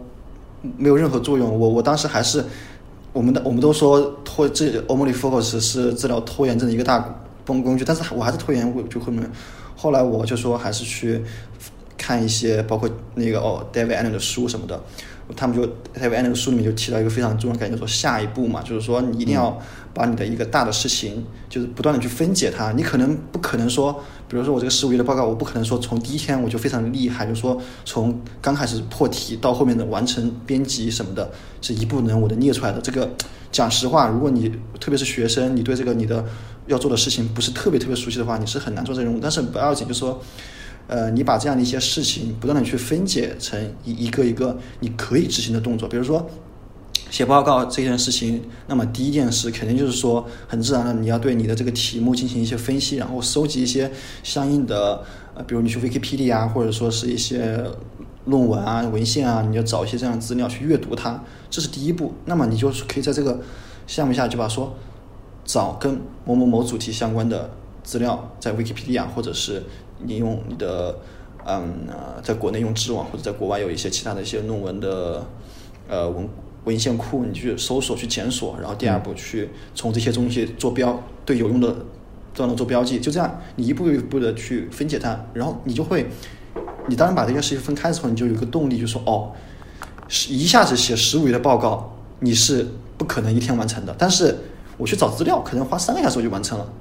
没有任何作用？我我当时还是我们的我们都说拖这 OmniFocus 是治疗拖延症的一个大工工具，但是我还是拖延，我就后面后来我就说还是去看一些包括那个哦 David Allen 的书什么的，他们就 David Allen 的书里面就提到一个非常重要的概念，说下一步嘛，就是说你一定要把你的一个大的事情，就是不断的去分解它。你可能不可能说，比如说我这个十五页的报告，我不可能说从第一天我就非常厉害，就是说从刚开始破题到后面的完成编辑什么的，是一步能我的列出来的。这个讲实话，如果你特别是学生，你对这个你的要做的事情不是特别特别熟悉的话，你是很难做这个任务。但是不要紧，就是说。呃，你把这样的一些事情不断的去分解成一一个一个你可以执行的动作，比如说，写报告这件事情，那么第一件事肯定就是说，很自然的你要对你的这个题目进行一些分析，然后收集一些相应的，呃，比如你去 Wikipedia 啊，或者说是一些论文啊、文献啊，你要找一些这样的资料去阅读它，这是第一步。那么你就是可以在这个项目下就把说找跟某某某主题相关的资料，在 Wikipedia 或者是你用你的嗯呃，在国内用知网或者在国外有一些其他的一些论文的呃文文献库，你去搜索去检索，然后第二步去从这些东西做标对有用的段落做标记，就这样你一步一步的去分解它，然后你就会，你当然把这件事情分开之后，你就有一个动力，就说哦，是一下子写十五页的报告，你是不可能一天完成的。但是我去找资料，可能花三个小时我就完成了。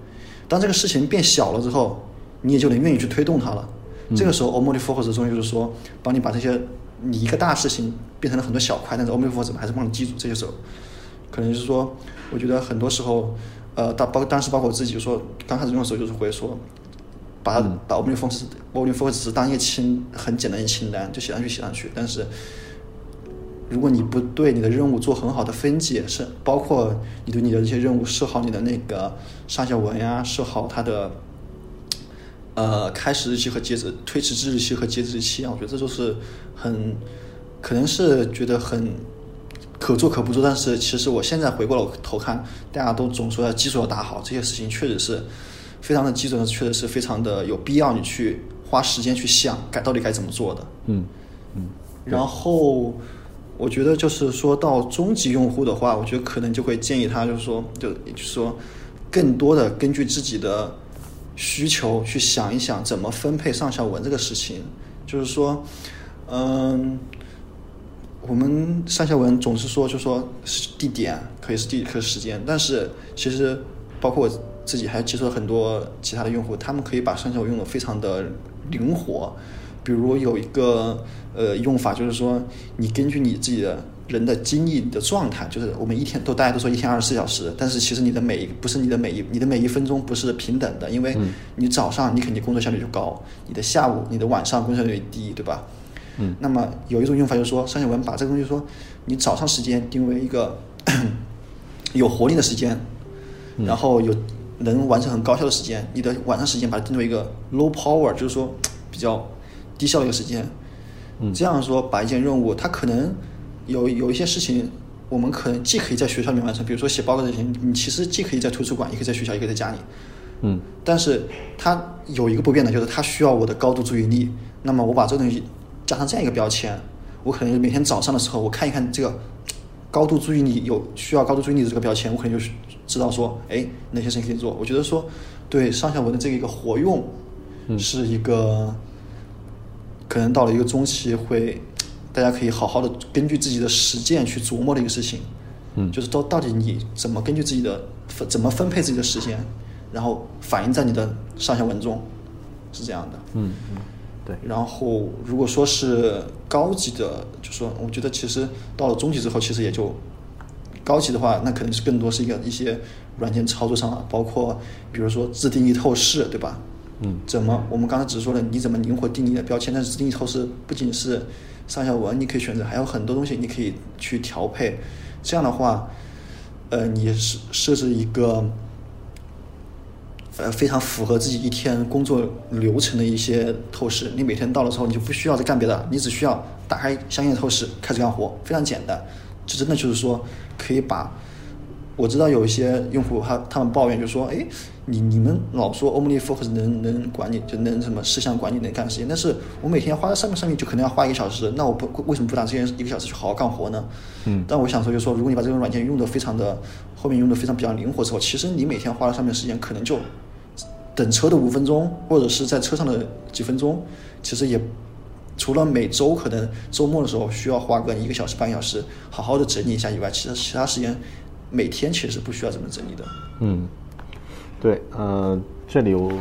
当这个事情变小了之后，你也就能愿意去推动它了。这个时候 o m n i Focus 的作用就是说，帮你把这些你一个大事情变成了很多小块，但是 o m n i Focus 还是帮你记住这些时候。可能就是说，我觉得很多时候，呃，当包当时包括我自己，就说刚开始用的时候，就是会说，把把 o m n i Focus o m n i Focus 只是当一个清很简单的清单，就写上去写上去。但是，如果你不对你的任务做很好的分解，是包括你对你的这些任务设好你的那个上下文呀，设好它的呃开始日期和截止推迟之日期和截止日期啊，我觉得这就是很可能是觉得很可做可不做，但是其实我现在回过了头看，大家都总说要基础要打好，这些事情确实是非常的基础，确实是非常的有必要你去花时间去想该到底该怎么做的。嗯嗯，然后我觉得就是说到中级用户的话，我觉得可能就会建议他，就是说，就也就是说，更多的根据自己的需求去想一想怎么分配上下文这个事情。就是说，嗯，我们上下文总是说，就说地点可以是地，可以是时间，但是其实包括我自己还接触了很多其他的用户，他们可以把上下文用的非常的灵活。比如有一个呃用法，就是说你根据你自己的人的精力的状态，就是我们一天都大家都说一天二十四小时，但是其实你的每一不是你的每一你的每一分钟不是平等的，因为你早上你肯定工作效率就高，你的下午你的晚上工作效率低，对吧？嗯，那么有一种用法就是说，上下文把这个东西说，你早上时间定为一个 有活力的时间，然后有能完成很高效的时间，你的晚上时间把它定为一个 low power，就是说比较低效的一个时间。嗯这样说把一件任务，它可能有有一些事情，我们可能既可以在学校里面完成，比如说写报告这些，你其实既可以在图书馆，也可以在学校，也可以在家里。嗯但是它有一个不变的，就是它需要我的高度注意力。那么我把这个东西加上这样一个标签，我可能每天早上的时候，我看一看这个高度注意力有需要高度注意力的这个标签，我可能就知道说，哎，哪些事情可以做。我觉得说，对上下文的这个一个活用，是一个可能到了一个中期会，大家可以好好的根据自己的实践去琢磨的一个事情。嗯就是到到底你怎么根据自己的分怎么分配自己的时间，然后反映在你的上下文中，是这样的。嗯嗯，对，然后如果说是高级的，就说我觉得其实到了中级之后，其实也就高级的话，那肯定是更多是一个一些软件操作上了，包括比如说自定义透视，对吧？嗯怎么我们刚才只是说了你怎么灵活定义的标签，但是自定义透视不仅是上下文你可以选择，还有很多东西你可以去调配。这样的话，呃，你设设置一个呃非常符合自己一天工作流程的一些透视，你每天到了之后，你就不需要再干别的，你只需要打开相应的透视开始干活，非常简单。这真的就是说可以把。我知道有一些用户他他们抱怨，就说：“哎，你你们老说 OmniFocus 能能管理，就能什么事项管理能干事情，但是我每天花在上面上面就可能要花一个小时，那我不为什么不拿这件一个小时去好好干活呢？”嗯但我想说，就是说，如果你把这个软件用的非常的后面用的非常比较灵活之后，其实你每天花在上面的时间可能就等车的五分钟，或者是在车上的几分钟，其实也除了每周可能周末的时候需要花个一个小时半个小时好好的整理一下以外，其实其他时间每天其实是不需要这么整理的。嗯，对，呃，这里我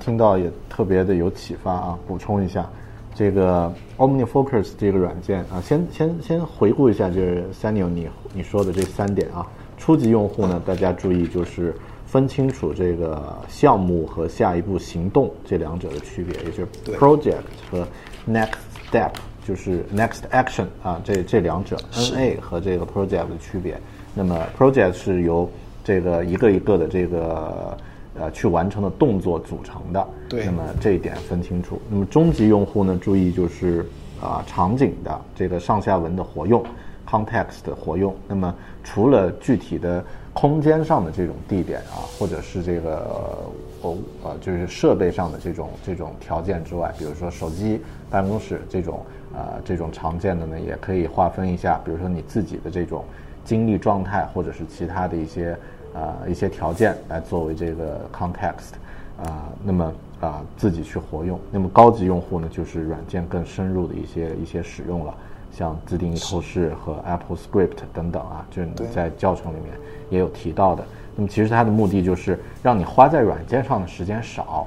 听到也特别的有启发啊，补充一下，这个 OmniFocus 这个软件啊，先先先回顾一下，就是 Samuel 你你说的这三点啊，初级用户呢，大家注意就是分清楚这个项目和下一步行动这两者的区别，也就是对 project 和 next step 就是 Next Action 啊，这这两者 NA 和这个 Project 的区别。那么 Project 是由这个一个一个的这个呃去完成的动作组成的。对那么这一点分清楚。那么终极用户呢，注意就是啊、场景的这个上下文的活用，context 的活用。那么除了具体的空间上的这种地点啊，或者是这个呃呃就是设备上的这种这种条件之外，比如说手机、办公室这种呃这种常见的呢，也可以划分一下，比如说你自己的这种精力状态，或者是其他的一些呃一些条件来作为这个 context。啊、那么啊、自己去活用。那么高级用户呢，就是软件更深入的一些一些使用了，像自定义透视和 Apple Script 等等啊，就是你在教程里面也有提到的。那么其实它的目的就是让你花在软件上的时间少，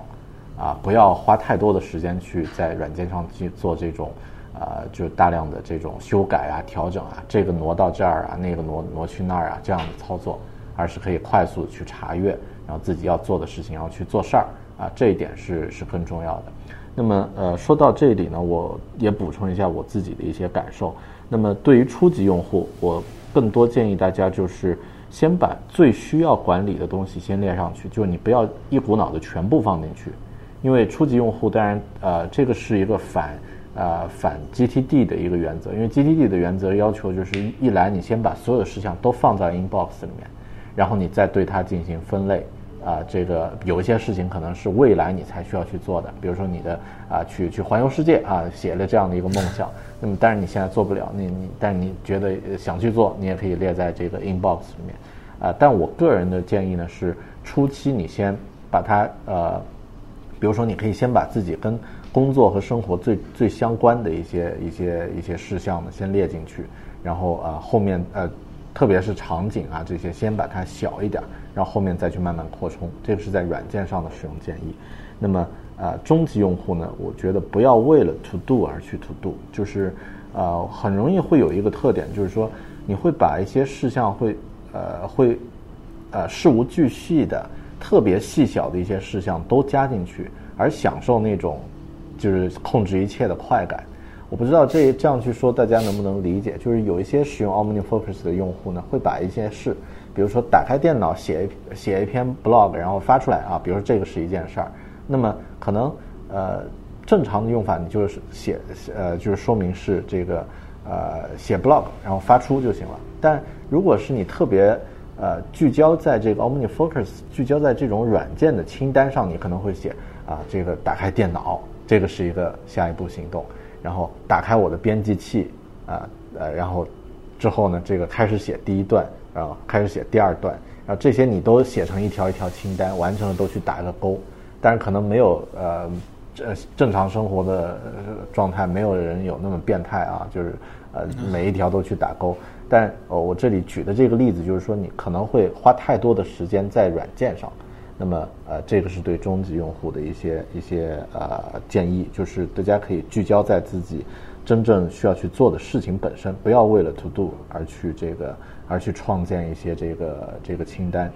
啊，不要花太多的时间去在软件上去做这种，呃，就大量的这种修改啊、调整啊，这个挪到这儿啊，那个挪挪去那儿啊，这样的操作，而是可以快速去查阅，然后自己要做的事情，然后去做事儿啊，这一点是是更重要的。那么呃，说到这里呢，我也补充一下我自己的一些感受。那么对于初级用户，我更多建议大家就是先把最需要管理的东西先列上去，就是你不要一股脑的全部放进去，因为初级用户当然呃这个是一个反呃反 GTD 的一个原则，因为 GTD 的原则要求就是一来你先把所有事项都放在 inbox 里面，然后你再对它进行分类。啊、这个有一些事情可能是未来你才需要去做的，比如说你的啊、去去环游世界啊，写了这样的一个梦想，那么但是你现在做不了，你你但你觉得想去做，你也可以列在这个 inbox 里面，啊、但我个人的建议呢是，初期你先把它呃，比如说你可以先把自己跟工作和生活最最相关的一些一些一些事项呢先列进去，然后、呃、后面呃特别是场景啊这些先把它小一点，然后后面再去慢慢扩充，这个是在软件上的使用建议。那么呃中级用户呢，我觉得不要为了 to do 而去 to do，就是呃很容易会有一个特点，就是说你会把一些事项会呃会呃事无巨细的、特别细小的一些事项都加进去，而享受那种就是控制一切的快感。我不知道这这样去说大家能不能理解？就是有一些使用 OmniFocus 的用户呢，会把一些事，比如说打开电脑写一写一篇 blog，然后发出来啊，比如说这个是一件事儿，那么可能呃正常的用法你就是写呃就是说明是这个呃写 blog 然后发出就行了。但如果是你特别呃聚焦在这个 OmniFocus 聚焦在这种软件的清单上，你可能会写啊这个打开电脑，这个是一个下一步行动。然后打开我的编辑器啊呃，然后之后呢，这个开始写第一段，然后开始写第二段，然后这些你都写成一条一条清单，完成了都去打个勾。但是可能没有呃这正常生活的状态，没有人有那么变态啊，就是呃每一条都去打勾。但呃我这里举的这个例子就是说，你可能会花太多的时间在软件上。那么呃，这个是对中级用户的一些一些呃建议，就是大家可以聚焦在自己真正需要去做的事情本身，不要为了 to do 而去这个而去创建一些这个这个清单。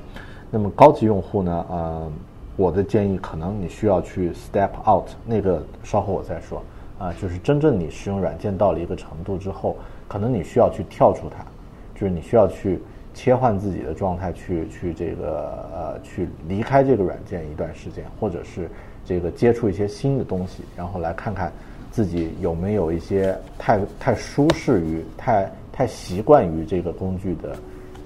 那么高级用户呢，呃，我的建议可能你需要去 step out，那个稍后我再说啊、就是真正你使用软件到了一个程度之后，可能你需要去跳出它，就是你需要去。切换自己的状态，去去这个呃，去离开这个软件一段时间，或者是这个接触一些新的东西，然后来看看自己有没有一些太太舒适于、太太习惯于这个工具的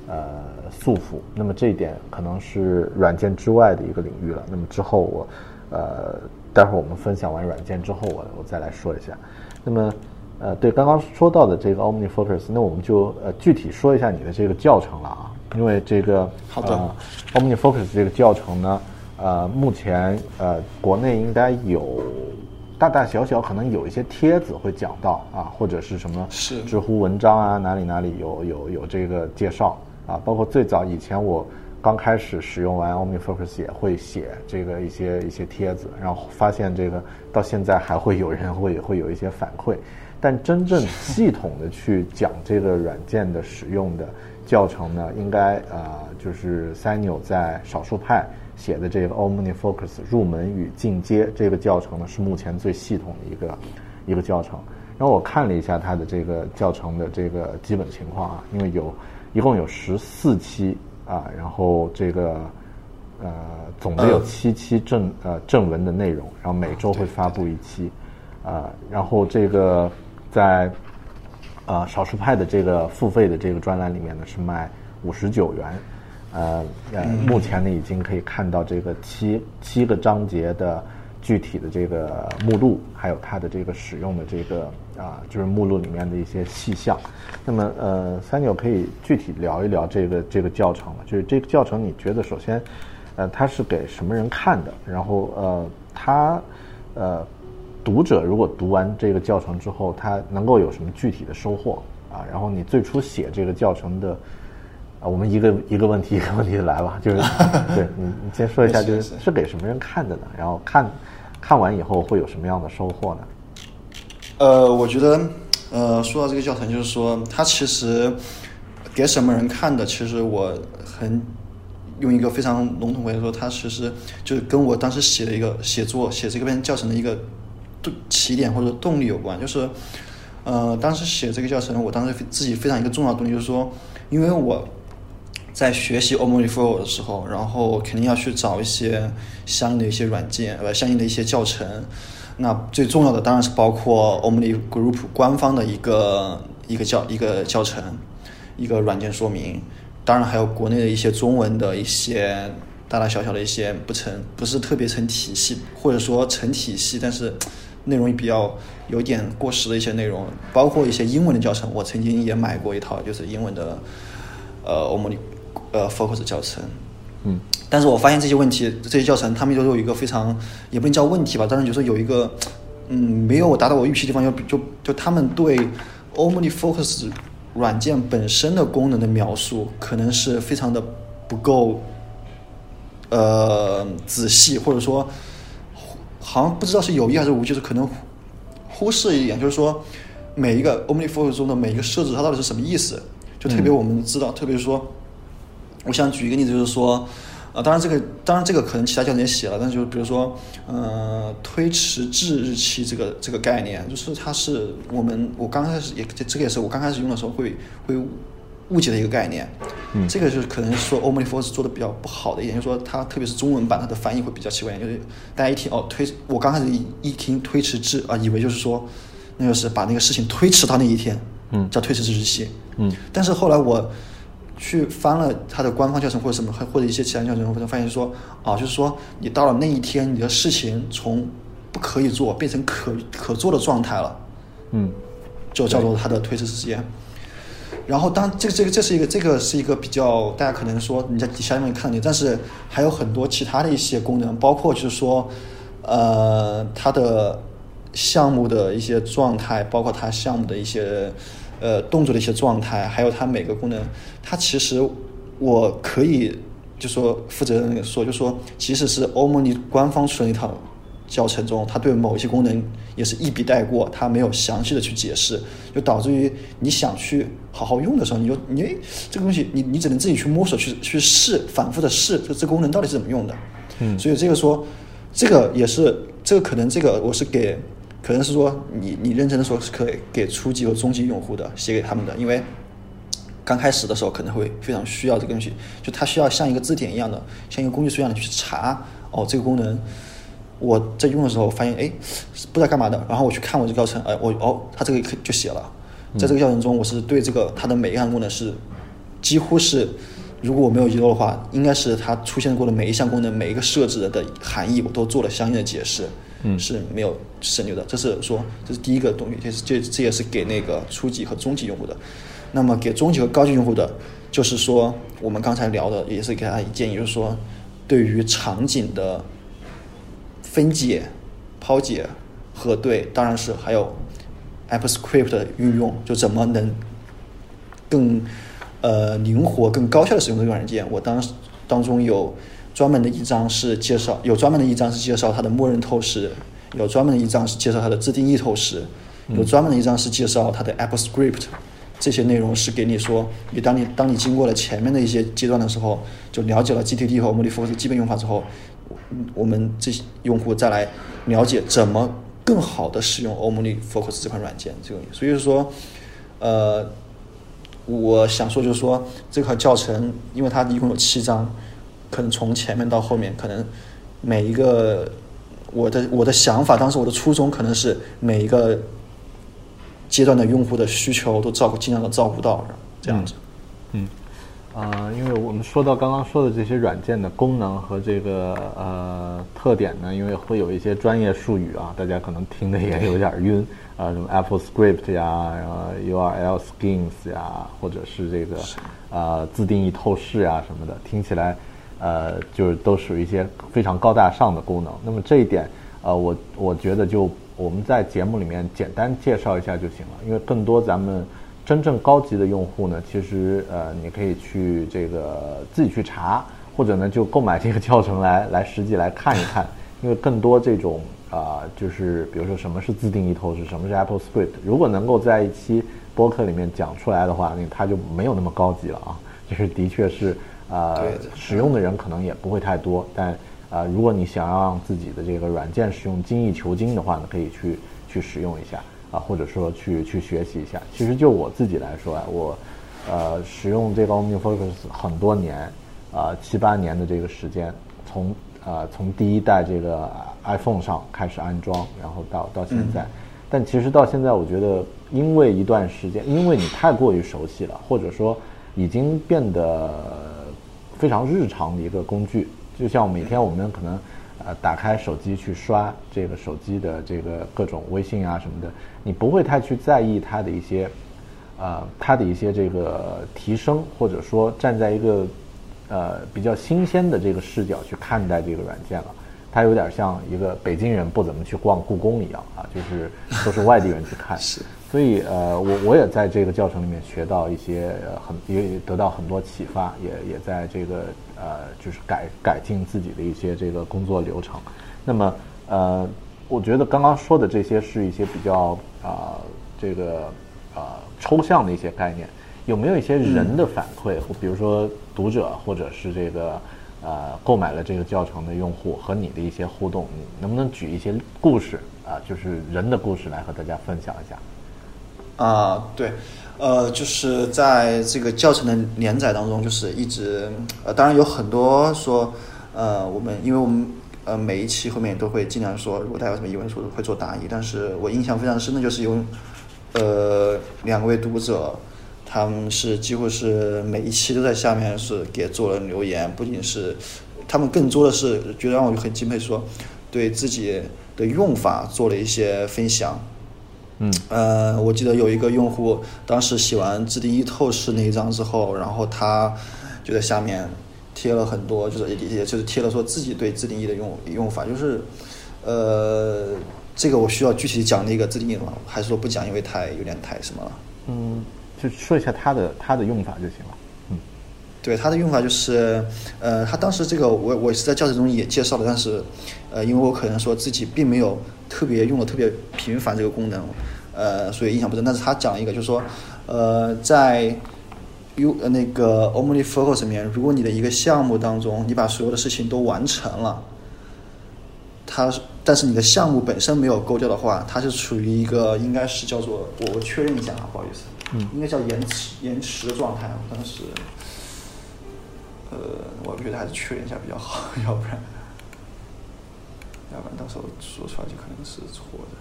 呃束缚。那么这一点可能是软件之外的一个领域了。那么之后我呃，待会儿我们分享完软件之后，我我再来说一下。那么。呃，对，刚刚说到的这个 OmniFocus，那我们就呃具体说一下你的这个教程了啊，因为这个好的呃、OmniFocus 这个教程呢，呃，目前呃国内应该有大大小小可能有一些帖子会讲到啊，或者是什么是知乎文章啊，哪里哪里有有有这个介绍啊，包括最早以前我刚开始使用完 OmniFocus 也会写这个一些一些帖子，然后发现这个到现在还会有人会会有一些反馈。但真正系统的去讲这个软件的使用的教程呢，应该呃就是 s i n o 在少数派写的这个 OmniFocus 入门与进阶这个教程呢，是目前最系统的一个一个教程。然后我看了一下它的这个教程的这个基本情况啊，因为有一共有十四期啊，然后这个呃总的有七期正呃正文的内容，然后每周会发布一期，啊，然后这个在呃少数派的这个付费的这个专栏里面呢是卖五十九元，呃呃，目前呢已经可以看到这个七七个章节的具体的这个目录，还有它的这个使用的这个啊、就是目录里面的一些细项。那么呃，三九可以具体聊一聊这个这个教程了，就是这个教程你觉得首先呃它是给什么人看的？然后呃它呃读者如果读完这个教程之后，他能够有什么具体的收获啊？然后你最初写这个教程的，啊，我们一个一个问题一个问题的来吧，就是对你你先说一下，就是是给什么人看的呢？然后看看完以后会有什么样的收获呢？呃，我觉得，呃，说到这个教程，就是说，它其实给什么人看的？其实我很用一个非常笼统来说，它其实就是跟我当时写的一个写作写这个篇教程的一个动起点或者动力有关。就是，呃，当时写这个教程，我当时自己非常一个重要的动力就是说，因为我在学习 Omniflow 的时候，然后肯定要去找一些相应的一些软件，呃，相应的一些教程。那最重要的当然是包括 Omni Group 官方的一个一个教一个教程，一个软件说明。当然还有国内的一些中文的一些大大小小的一些不成不是特别成体系，或者说成体系，但是内容比较有点过时的一些内容，包括一些英文的教程，我曾经也买过一套就是英文的呃 Omni 呃 Focus 教程。嗯但是我发现这些问题，这些教程他们都有一个非常，也不能叫问题吧，当然就是有一个，嗯，没有达到我预期的地方，就就就他们对 OmniFocus 软件本身的功能的描述，可能是非常的不够，呃，仔细，或者说，好像不知道是有意还是无意，就是可能忽视一点，就是说每一个 OmniFocus 中的每一个设置，它到底是什么意思？就特别我们知道，特别是说。我想举一个例子，就是说，呃，当然这个，当然这个可能其他教程也写了，但就比如说，呃，推迟至日期这个这个概念，就是它是我们我刚开始也这这个也是我刚开始用的时候会会误解的一个概念。嗯这个就是可能是说 OmniForce 做的比较不好的一点，就是说它特别是中文版它的翻译会比较奇怪就是大家一听哦推，我刚开始一一听推迟至啊，以为就是说那就是把那个事情推迟到那一天，嗯叫推迟至日期。嗯但是后来我去翻了它的官方教程或者什么，或者一些其他教程，我发现说，啊，就是说你到了那一天，你的事情从不可以做变成可可做的状态了，嗯就叫做它的推迟时间。然后当这个这个这是一个这个是一个比较大家可能说你在底下面看你，但是还有很多其他的一些功能，包括就是说，呃，它的项目的一些状态，包括它项目的一些呃动作的一些状态，还有它每个功能，它其实我可以就说负责任说，就说即使是欧盟尼官方出了一套教程中，他对某一些功能也是一笔带过，他没有详细的去解释，就导致于你想去好好用的时候，你就你这个东西你你只能自己去摸索去去试，反复的试这这功能到底是怎么用的。嗯所以这个说，这个也是这个可能这个我是给，可能是说你你认真的说是可以给初级和中级用户的写给他们的，因为刚开始的时候可能会非常需要这个东西，就它需要像一个字典一样的，像一个工具书一样的去查哦这个功能。我在用的时候发现，哎，不知道干嘛的，然后我去看我这个教程，哎，我哦，它这个可就写了。在这个教程中，我是对这个它的每一项功能是几乎是，如果我没有遗漏的话，应该是它出现过的每一项功能、每一个设置的含义，我都做了相应的解释，嗯是没有省略的。这是说，这是第一个东西，这是这这也是给那个初级和中级用户的。那么给中级和高级用户的，就是说我们刚才聊的，也是给大家一建议，就是说对于场景的分解、抛解、核对，当然是还有 AppScript 的运用，就怎么能更呃灵活、更高效的使用这个软件。我当时当中有专门的一章是介绍，有专门的一章是介绍它的默认透视，有专门的一章是介绍它的自定义透视，有专门的一章是介绍它的 AppScript。这些内容是给你说，你当你当你经过了前面的一些阶段的时候，就了解了 GTD 和 OmniFocus 基本用法之后，我们这些用户再来了解怎么更好的使用 OmniFocus 这款软件。这个，所以说，呃，我想说就是说，这款教程，因为它一共有七章，可能从前面到后面，可能每一个我的我的想法，当时我的初衷可能是每一个阶段的用户的需求都照顾，尽量的照顾到，这样子。嗯，呃，因为我们说到刚刚说的这些软件的功能和这个呃特点呢，因为会有一些专业术语啊，大家可能听的也有点晕啊，什么 Apple Script 呀，然后 URL Schemes 呀，或者是这个呃自定义透视啊什么的，听起来呃就是都属于一些非常高大上的功能。那么这一点呃，我我觉得就我们在节目里面简单介绍一下就行了，因为更多咱们。真正高级的用户呢，其实呃，你可以去这个自己去查，或者呢就购买这个教程来 来实际来看一看，因为更多这种啊、就是比如说什么是自定义透视，什么是 Apple Script，如果能够在一期播客里面讲出来的话，那它就没有那么高级了啊，就是的确是呃使用的人可能也不会太多，但啊、如果你想要让自己的这个软件使用精益求精的话呢，可以去去使用一下啊，或者说去去学习一下。其实就我自己来说啊，我呃使用这个 OmniFocus 很多年，啊、七八年的这个时间，从呃从第一代这个 iPhone 上开始安装，然后到到现在。但其实到现在，我觉得因为一段时间，因为你太过于熟悉了，或者说已经变得非常日常的一个工具，就像每天我们可能呃打开手机去刷这个手机的这个各种微信啊什么的，你不会太去在意它的一些呃它的一些这个提升，或者说站在一个呃比较新鲜的这个视角去看待这个软件了。它有点像一个北京人不怎么去逛故宫一样啊，就是都是外地人去看。是所以呃，我我也在这个教程里面学到一些呃很也也得到很多启发，也也在这个呃就是改改进自己的一些这个工作流程。那么呃，我觉得刚刚说的这些是一些比较啊、这个啊、抽象的一些概念，有没有一些人的反馈？或比如说读者或者是这个呃购买了这个教程的用户和你的一些互动，你能不能举一些故事啊、就是人的故事来和大家分享一下？啊，对，呃，就是在这个教程的连载当中，就是一直呃，当然有很多说，呃，我们因为我们呃每一期后面都会尽量说，如果大家有什么疑问，说会做答疑。但是我印象非常深的就是有呃两位读者，他们是几乎是每一期都在下面是给做了留言，不仅是他们更多的是觉得让我很敬佩说，对自己的用法做了一些分享。嗯呃，我记得有一个用户当时写完自定义透视那一张之后，然后他就在下面贴了很多，就是也也就是贴了说自己对自定义的用用法，就是呃，这个我需要具体讲那个自定义吗？还是说不讲，因为太有点太什么了？嗯，就说一下它的它的用法就行了。嗯对它的用法就是，呃，他当时这个我我是在教程中也介绍了，但是，呃，因为我可能说自己并没有特别用的特别频繁这个功能，呃，所以印象不深。但是他讲了一个，就是说，呃，在 U 呃那个 OmniFocus 里面，如果你的一个项目当中，你把所有的事情都完成了，它但是你的项目本身没有勾掉的话，它是处于一个应该是叫做我我确认一下啊，不好意思，嗯应该叫延迟延迟的状态，当时。呃，我觉得还是确认一下比较好，要不然，要不然到时候说出来就可能是错的。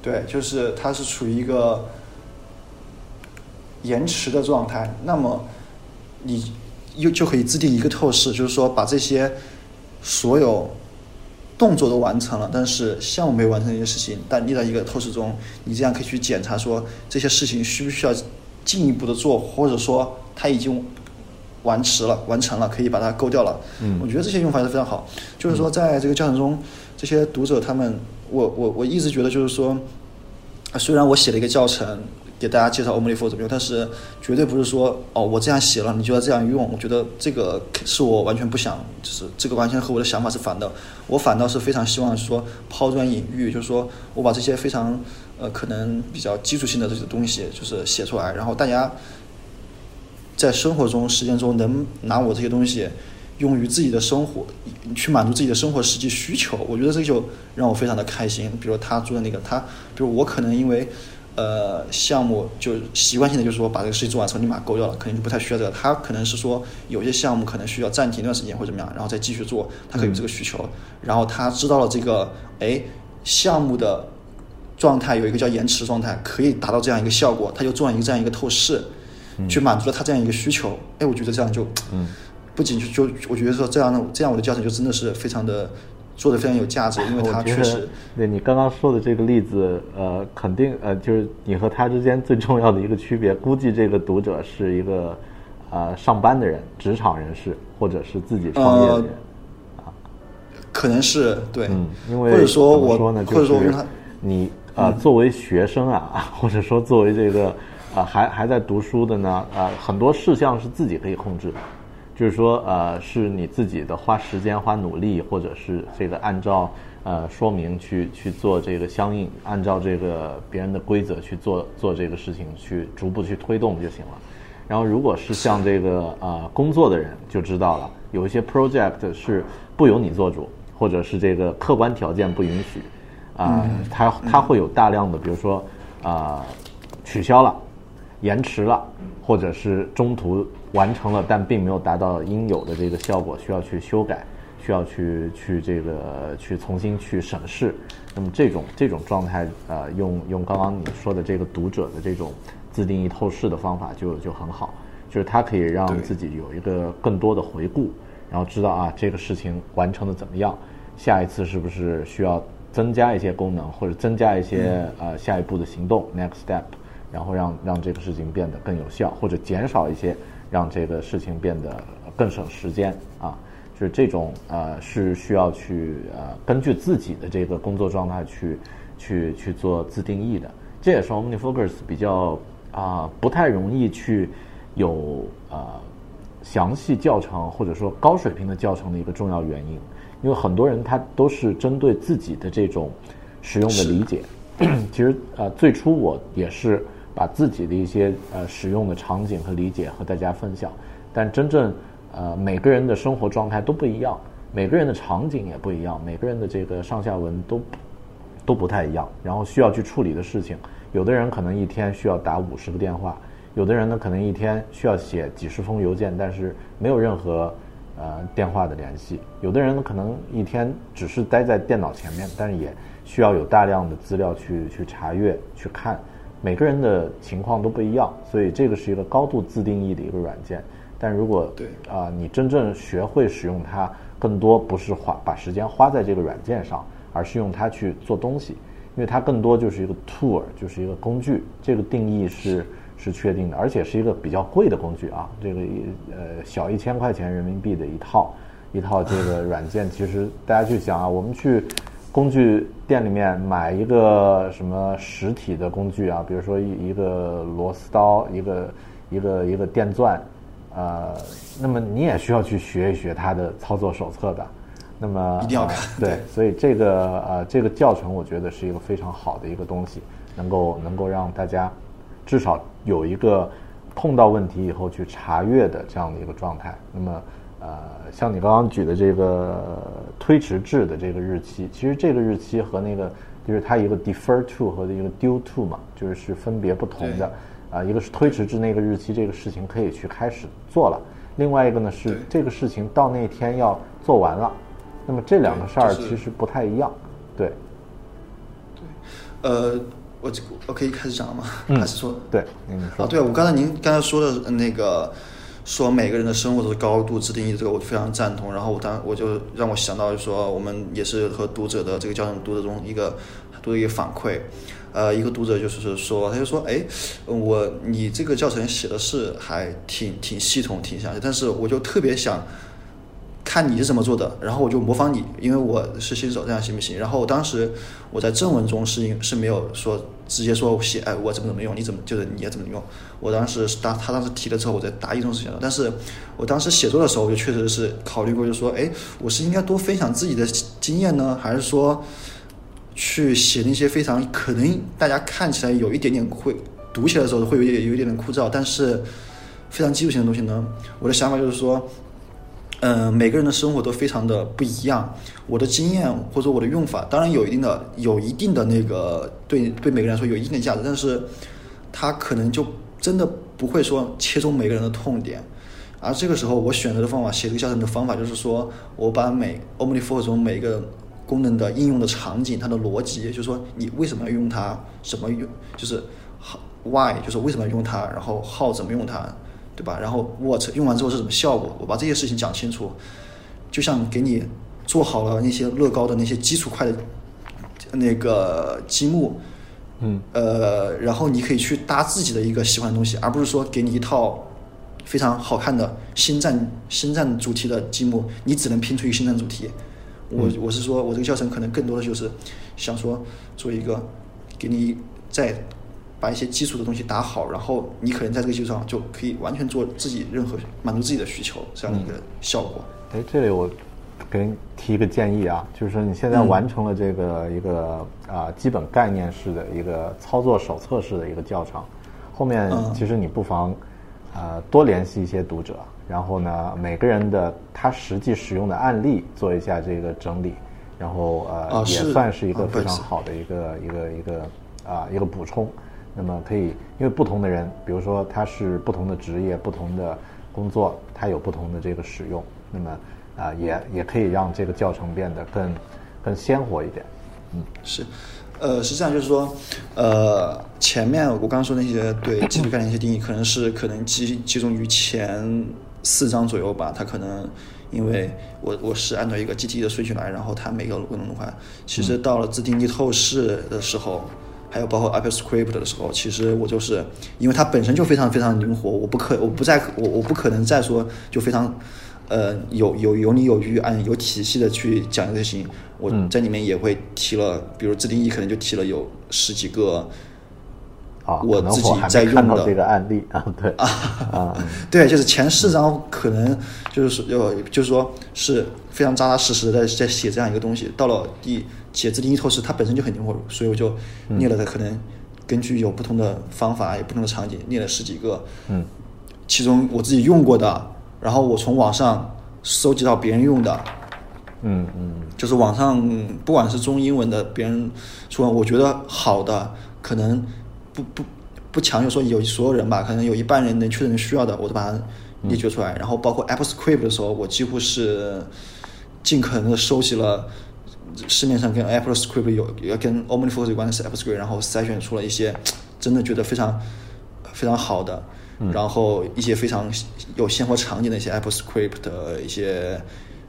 对，就是它是处于一个延迟的状态，那么你又就可以制定一个透视，就是说把这些所有动作都完成了，但是项目没完成一些事情，但列在一个透视中，你这样可以去检查说这些事情需不需要进一步的做，或者说它已经完迟了、完成了，可以把它勾掉了。嗯我觉得这些用法是非常好。就是说，在这个教程中，这些读者他们，我我我一直觉得就是说，啊虽然我写了一个教程给大家介绍 OmniFocus 怎么用，但是绝对不是说哦我这样写了你就要这样用。我觉得这个是我完全不想，就是这个完全和我的想法是反的。我反倒是非常希望说抛砖引玉，就是说我把这些非常呃可能比较基础性的这些东西就是写出来，然后大家在生活中、实践中能拿我这些东西用于自己的生活，去满足自己的生活实际需求。我觉得这就让我非常的开心。比如他做的那个，他，比如我可能因为。呃，项目就习惯性的就是说把这个事情做完之后立马勾掉了，可能就不太需要这个。他可能是说有些项目可能需要暂停一段时间或者怎么样，然后再继续做，他可以有这个需求。然后他知道了这个，哎，项目的状态有一个叫延迟状态，可以达到这样一个效果，他就做完一个这样一个透视，去满足了他这样一个需求。哎，我觉得这样就，嗯，不仅就就我觉得说这样的这样我的教程就真的是非常的。做的非常有价值，因为他确实。对你刚刚说的这个例子，呃，肯定呃，就是你和他之间最重要的一个区别，估计这个读者是一个呃上班的人、职场人士，或者是自己创业的人啊。可能是对，嗯，因为或者说我说呢，或者说你呃作为学生啊，或者说作为这个啊还还在读书的呢，啊很多事项是自己可以控制的。就是说，呃，是你自己的花时间、花努力，或者是这个按照呃说明去去做这个相应，按照这个别人的规则去做做这个事情，去逐步去推动就行了。然后，如果是像这个呃工作的人，就知道了，有一些 project 是不由你做主，或者是这个客观条件不允许，啊，它它会有大量的，比如说啊取消了。延迟了，或者是中途完成了，但并没有达到应有的这个效果，需要去修改，需要去去这个去重新去审视。那么这种这种状态，呃，用用刚刚你说的这个读者的这种自定义透视的方法就就很好，就是它可以让自己有一个更多的回顾，然后知道啊这个事情完成的怎么样，下一次是不是需要增加一些功能，或者增加一些呃下一步的行动 next step。然后让让这个事情变得更有效，或者减少一些，让这个事情变得更省时间啊，就是这种呃是需要去呃根据自己的这个工作状态去去去做自定义的。这也是 OmniFocus 比较啊不太容易去有呃详细教程或者说高水平的教程的一个重要原因，因为很多人他都是针对自己的这种使用的理解，其实呃最初我也是。把自己的一些呃使用的场景和理解和大家分享，但真正呃每个人的生活状态都不一样，每个人的场景也不一样，每个人的这个上下文都都不太一样，然后需要去处理的事情，有的人可能一天需要打五十个电话，有的人呢可能一天需要写几十封邮件，但是没有任何呃电话的联系，有的人可能一天只是待在电脑前面，但是也需要有大量的资料去去查阅去看。每个人的情况都不一样，所以这个是一个高度自定义的一个软件。但如果对啊，你真正学会使用它，更多不是花把时间花在这个软件上，而是用它去做东西，因为它更多就是一个 tool，就是一个工具。这个定义是是确定的，而且是一个比较贵的工具啊。这个一呃小一千块钱人民币的一套一套这个软件，其实大家去想啊，我们去。工具店里面买一个什么实体的工具啊？比如说一一个螺丝刀，一个一个一个电钻，呃，那么你也需要去学一学它的操作手册的。那么一定要看对，所以这个呃这个教程我觉得是一个非常好的一个东西，能够能够让大家至少有一个碰到问题以后去查阅的这样的一个状态。那么。呃，像你刚刚举的这个推迟至的这个日期，其实这个日期和那个就是它一个 defer to 和一个 due to 嘛，就是是分别不同的。啊，一个是推迟至那个日期，这个事情可以去开始做了；另外一个呢是这个事情到那天要做完了。那么这两个事儿其实不太一样，对。对，呃，我我可以开始讲了吗？还是说对，您说。啊，对我刚才您刚才说的那个。说每个人的生活都是高度自定义，这个我非常赞同。然后我当我就让我想到，就说我们也是和读者的这个教程读者中一个读者一个反馈，呃，一个读者就是说，他就说，哎，我你这个教程写的是还挺挺系统、挺详细，但是我就特别想。看你是怎么做的，然后我就模仿你，因为我是新手，这样行不行？然后我当时我在正文中是是没有说直接说写，哎，我怎么怎么用，你怎么就是你也怎么用。我当时是当他当时提了之后，我在答疑中是写了。但是我当时写作的时候，我就确实是考虑过，就说，哎，我是应该多分享自己的经验呢，还是说去写那些非常可能大家看起来有一点点会读起来的时候会有一点有一点点枯燥，但是非常技术性的东西呢？我的想法就是说。嗯，每个人的生活都非常的不一样。我的经验或者我的用法，当然有一定的有一定的那个对对每个人来说有一定的价值，但是它可能就真的不会说切中每个人的痛点。而这个时候，我选择的方法，写这个教程的方法就是说，我把每 OmniFocus 中每一个功能的应用的场景，它的逻辑，就是说你为什么要用它，什么用，就是 how why，就是为什么要用它，然后 how 怎么用它，对吧？然后 what 用完之后是什么效果，我把这些事情讲清楚，就像给你做好了那些乐高的那些基础块的那个积木，嗯，呃，然后你可以去搭自己的一个喜欢的东西，而不是说给你一套非常好看的星战星战主题的积木，你只能拼出一个星战主题。我我是说，我这个教程可能更多的就是想说做一个给你再把一些基础的东西打好，然后你可能在这个基础上就可以完全做自己任何满足自己的需求这样的一个效果。哎，这里我给你提一个建议啊，就是说你现在嗯完成了这个一个啊、基本概念式的一个操作手册式的一个教程，后面嗯其实你不妨呃多联系一些读者，然后呢每个人的他实际使用的案例做一下这个整理，然后呃、也算是一个哦非常好的一个一个一个啊、一个补充。那么可以，因为不同的人，比如说他是不同的职业、不同的工作，他有不同的这个使用，那么啊、也也可以让这个教程变得更更鲜活一点。嗯是，呃，实际上，就是说，呃，前面我刚刚说那些对技术概念一些定义，可能是可能集集中于前四章左右吧。它可能因为我我是按照一个 GT 的顺序来，然后它每个功能的话，其实到了自定义透视的时候。还有包括 Apple Script 的时候，其实我就是因为它本身就非常非常灵活，我不可我不再我我不可能再说就非常呃有有有理有据按有体系的去讲这些事情，我在里面也会提了，比如自定义可能就提了有十几个啊，我自己在用的这个案例啊，对啊，嗯。对，就是前四章可能就是说有，就是说是非常扎扎实实的在写这样一个东西。到了第写自定义透视，它本身就很灵活，所以我就列了它可能根据有不同的方法、有不同的场景，列了十几个。嗯，其中我自己用过的，然后我从网上收集到别人用的，嗯嗯就是网上不管是中英文的，别人说我觉得好的，可能不不不强求说有所有人吧，可能有一半人能确认需要的，我都把它列举出来。然后包括 Apple Script 的时候，我几乎是尽可能的收集了市面上跟 Apple Script 有有跟 OmniFocus 有关的 Apple Script，然后筛选出了一些真的觉得非常非常好的，然后一些非常有鲜活场景的一些 Apple Script 的一些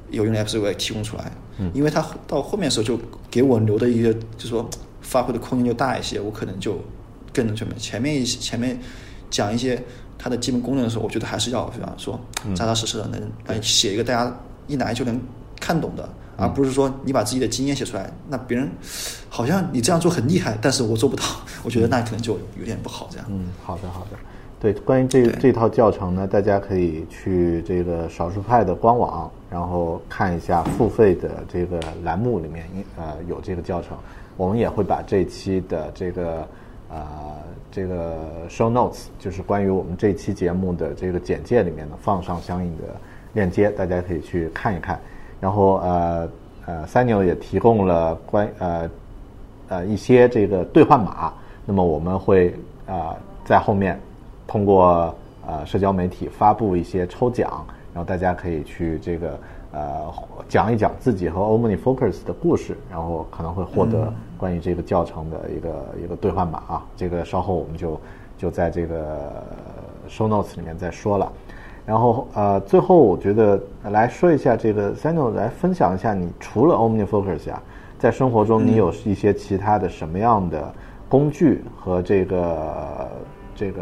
有用的 Apple Script 也提供出来。因为它到后面的时候就给我留的一个，就是说发挥的空间就大一些，我可能就更能全面。前面一些前面讲一些它的基本功能的时候，我觉得还是要非常说扎扎实实的能来写一个大家一来就能看懂的。而不是说你把自己的经验写出来，那别人好像你这样做很厉害，但是我做不到，我觉得那可能就有点不好。这样，嗯，好的好的。对，关于这这套教程呢，大家可以去这个少数派的官网，然后看一下付费的这个栏目里面，呃，有这个教程。我们也会把这期的这个呃这个 show notes，就是关于我们这期节目的这个简介里面呢，放上相应的链接，大家可以去看一看。然后呃呃，三牛也提供了关呃呃一些这个兑换码，那么我们会呃在后面通过呃社交媒体发布一些抽奖，然后大家可以去这个呃讲一讲自己和 OmniFocus 的故事，然后可能会获得关于这个教程的一个一个兑换码啊，这个稍后我们就就在这个 show notes 里面再说了。然后呃，最后我觉得来说一下这个 s a n o 来分享一下，你除了 OmniFocus 啊，在生活中你有一些其他的什么样的工具和这个这个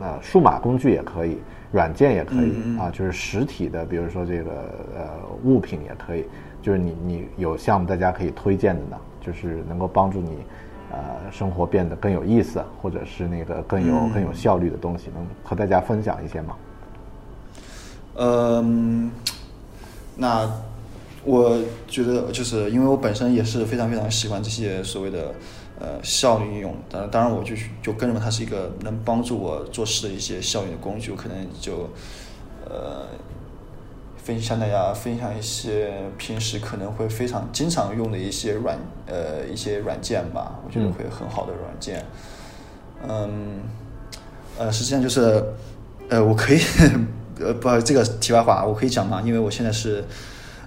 呃数码工具也可以，软件也可以啊，就是实体的，比如说这个呃物品也可以，就是你你有项目大家可以推荐的呢，就是能够帮助你呃生活变得更有意思，或者是那个更有更有效率的东西，能和大家分享一些吗？嗯，那我觉得就是因为我本身也是非常非常喜欢这些所谓的呃效率应用，当然当然我就就更认为它是一个能帮助我做事的一些效率的工具，我可能就呃分享大家分享一些平时可能会非常经常用的一些软呃一些软件吧，我觉得嗯会很好的软件。嗯，呃，实际上就是，呃，我可以，呃，不这个题外话，我可以讲吗？因为我现在是，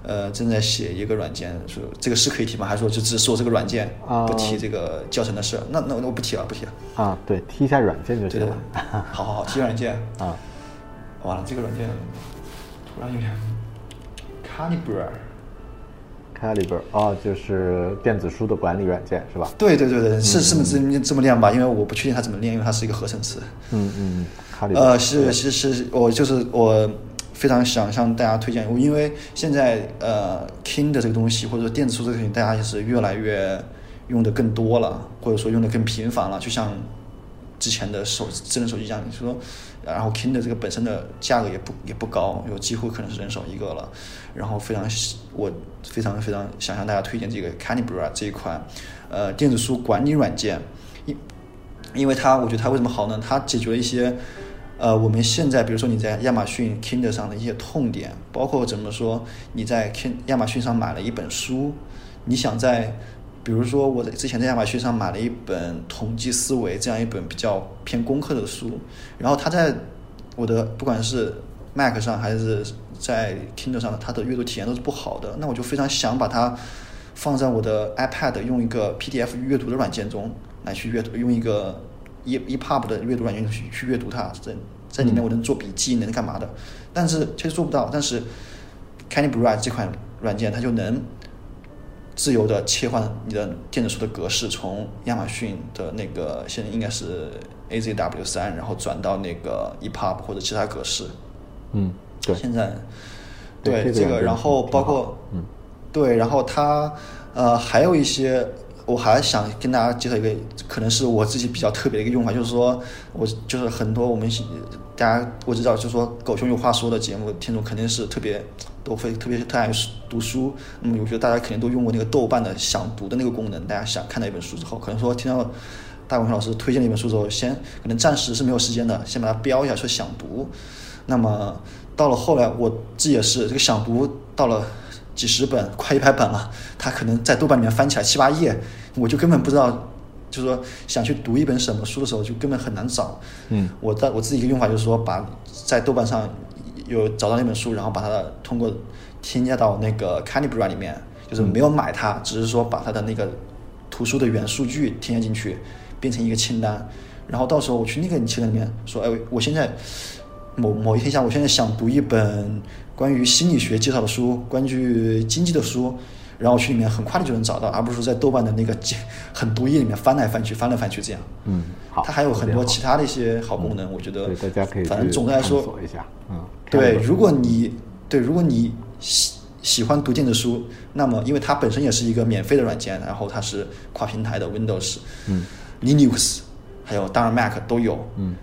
呃，正在写一个软件，说这个是可以提吗？还是说就只说这个软件，啊不提这个教程的事？那那那我不提了，不提了。啊，对，提一下软件就对了。好好好，提软件。啊，完了，这个软件突然有点 Calibre。Caliber 哦，就是电子书的管理软件是吧？对对对对，是是这么这么念吧？因为我不确定它怎么念，因为它是一个合成词。嗯嗯，Caliber 呃，是是是，我就是我非常想向大家推荐，我因为现在呃，King 的这个东西或者说电子书这个东西，大家也是越来越用的更多了，或者说用的更频繁了，就像之前的手智能手机一样，你说，然后 Kindle 这个本身的价格也不也不高，有几乎可能是人手一个了，然后非常我非常非常想向大家推荐这个 Canibra 这一款呃电子书管理软件，因因为它，我觉得它为什么好呢？它解决了一些，呃，我们现在比如说你在亚马逊 Kindle 上的一些痛点，包括怎么说你在 Kin 亚马逊上买了一本书，你想在，比如说我在之前在亚马逊上买了一本统计思维这样一本比较偏工科的书，然后它在我的不管是 Mac 上还是在 Kindle 上，它的阅读体验都是不好的，那我就非常想把它放在我的 iPad 用一个 PDF 阅读的软件中来去阅读，用一个 E EPUB 的阅读软件去去阅读它，在在里面我能做笔记，能干嘛的？但是其实做不到，但是 c a n n y b r i g h t 这款软件它就能自由的切换你的电子书的格式，从亚马逊的那个现在应该是 AZW 三，然后转到那个 EPUB 或者其他格式。嗯，对，现在对对这个，然后包括嗯对，然后它呃还有一些，我还想跟大家介绍一个，可能是我自己比较特别的一个用法，就是说我就是很多我们大家我知道，就是说狗熊有话说的节目听众肯定是特别都会 特别特爱读书，那么我觉得大家肯定都用过那个豆瓣的想读的那个功能，大家想看到一本书之后，可能说听到。大狗熊老师推荐了一本书之后，先可能暂时是没有时间的，先把它标一下说想读，那么到了后来，我自己也是这个想读到了几十本，快一百本了，他可能在豆瓣里面翻起来七八页，我就根本不知道，就是说想去读一本什么书的时候，就根本很难找。嗯，我在我自己一个用法就是说，把在豆瓣上有找到那本书，然后把它通过添加到那个 Canibra 里面，就是没有买它，只是说把它的那个图书的原数据添加进去，变成一个清单，然后到时候我去那个清单里面说，哎，我现在某某一天下午，我现在想读一本关于心理学介绍的书，关于经济的书，然后去里面很快的就能找到，而不是说在豆瓣的那个 很多页里面翻来翻去，翻来翻去这样。嗯，好，它还有很多其他的一些好功能，我觉得对，大家可以反正总的来说嗯，对，如果你对如果你喜喜欢读电子书，那么因为它本身也是一个免费的软件，然后它是跨平台的 Windows、嗯。Linux，还有当然 Mac 都有。嗯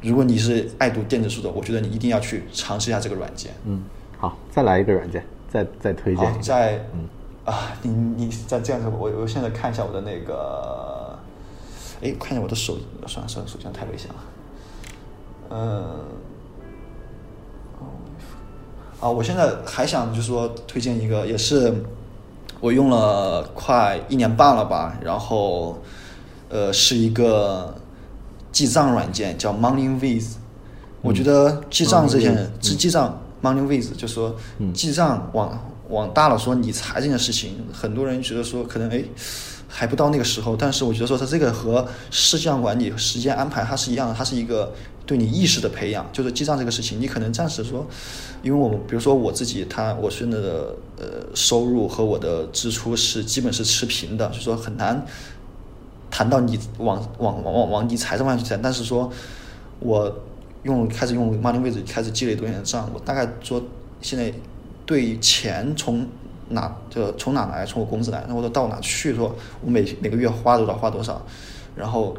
如果你是爱读电子书的，我觉得你一定要去尝试一下这个软件。嗯，好，再来一个软件，再再推荐好一，个，在嗯啊，你你再这样子，我我现在看一下我的那个，哎，看一下我的手，算了算了，手机上太危险了。嗯，啊，我现在还想就是说推荐一个，也是我用了快一年半了吧，然后呃是一个记账软件，叫 MoneyWiz。我觉得记账这件 MoneyWiz，记记账 MoneyWiz 就说记账往往大了说理财这件事情，很多人觉得说可能哎还不到那个时候，但是我觉得说它这个和事项管理、时间安排它是一样的，它是一个对你意识的培养。就是记账这个事情，你可能暂时说，因为我们比如说我自己，他我现在的呃收入和我的支出是基本是持平的，就说很难谈到你往往往往往理财这方面去谈，但是说我用开始用 Money w i z 开始积累多年的账，我大概说现在对钱从哪就从哪来，从我工资来，然后到哪去，说我每每个月花多少花多少，然后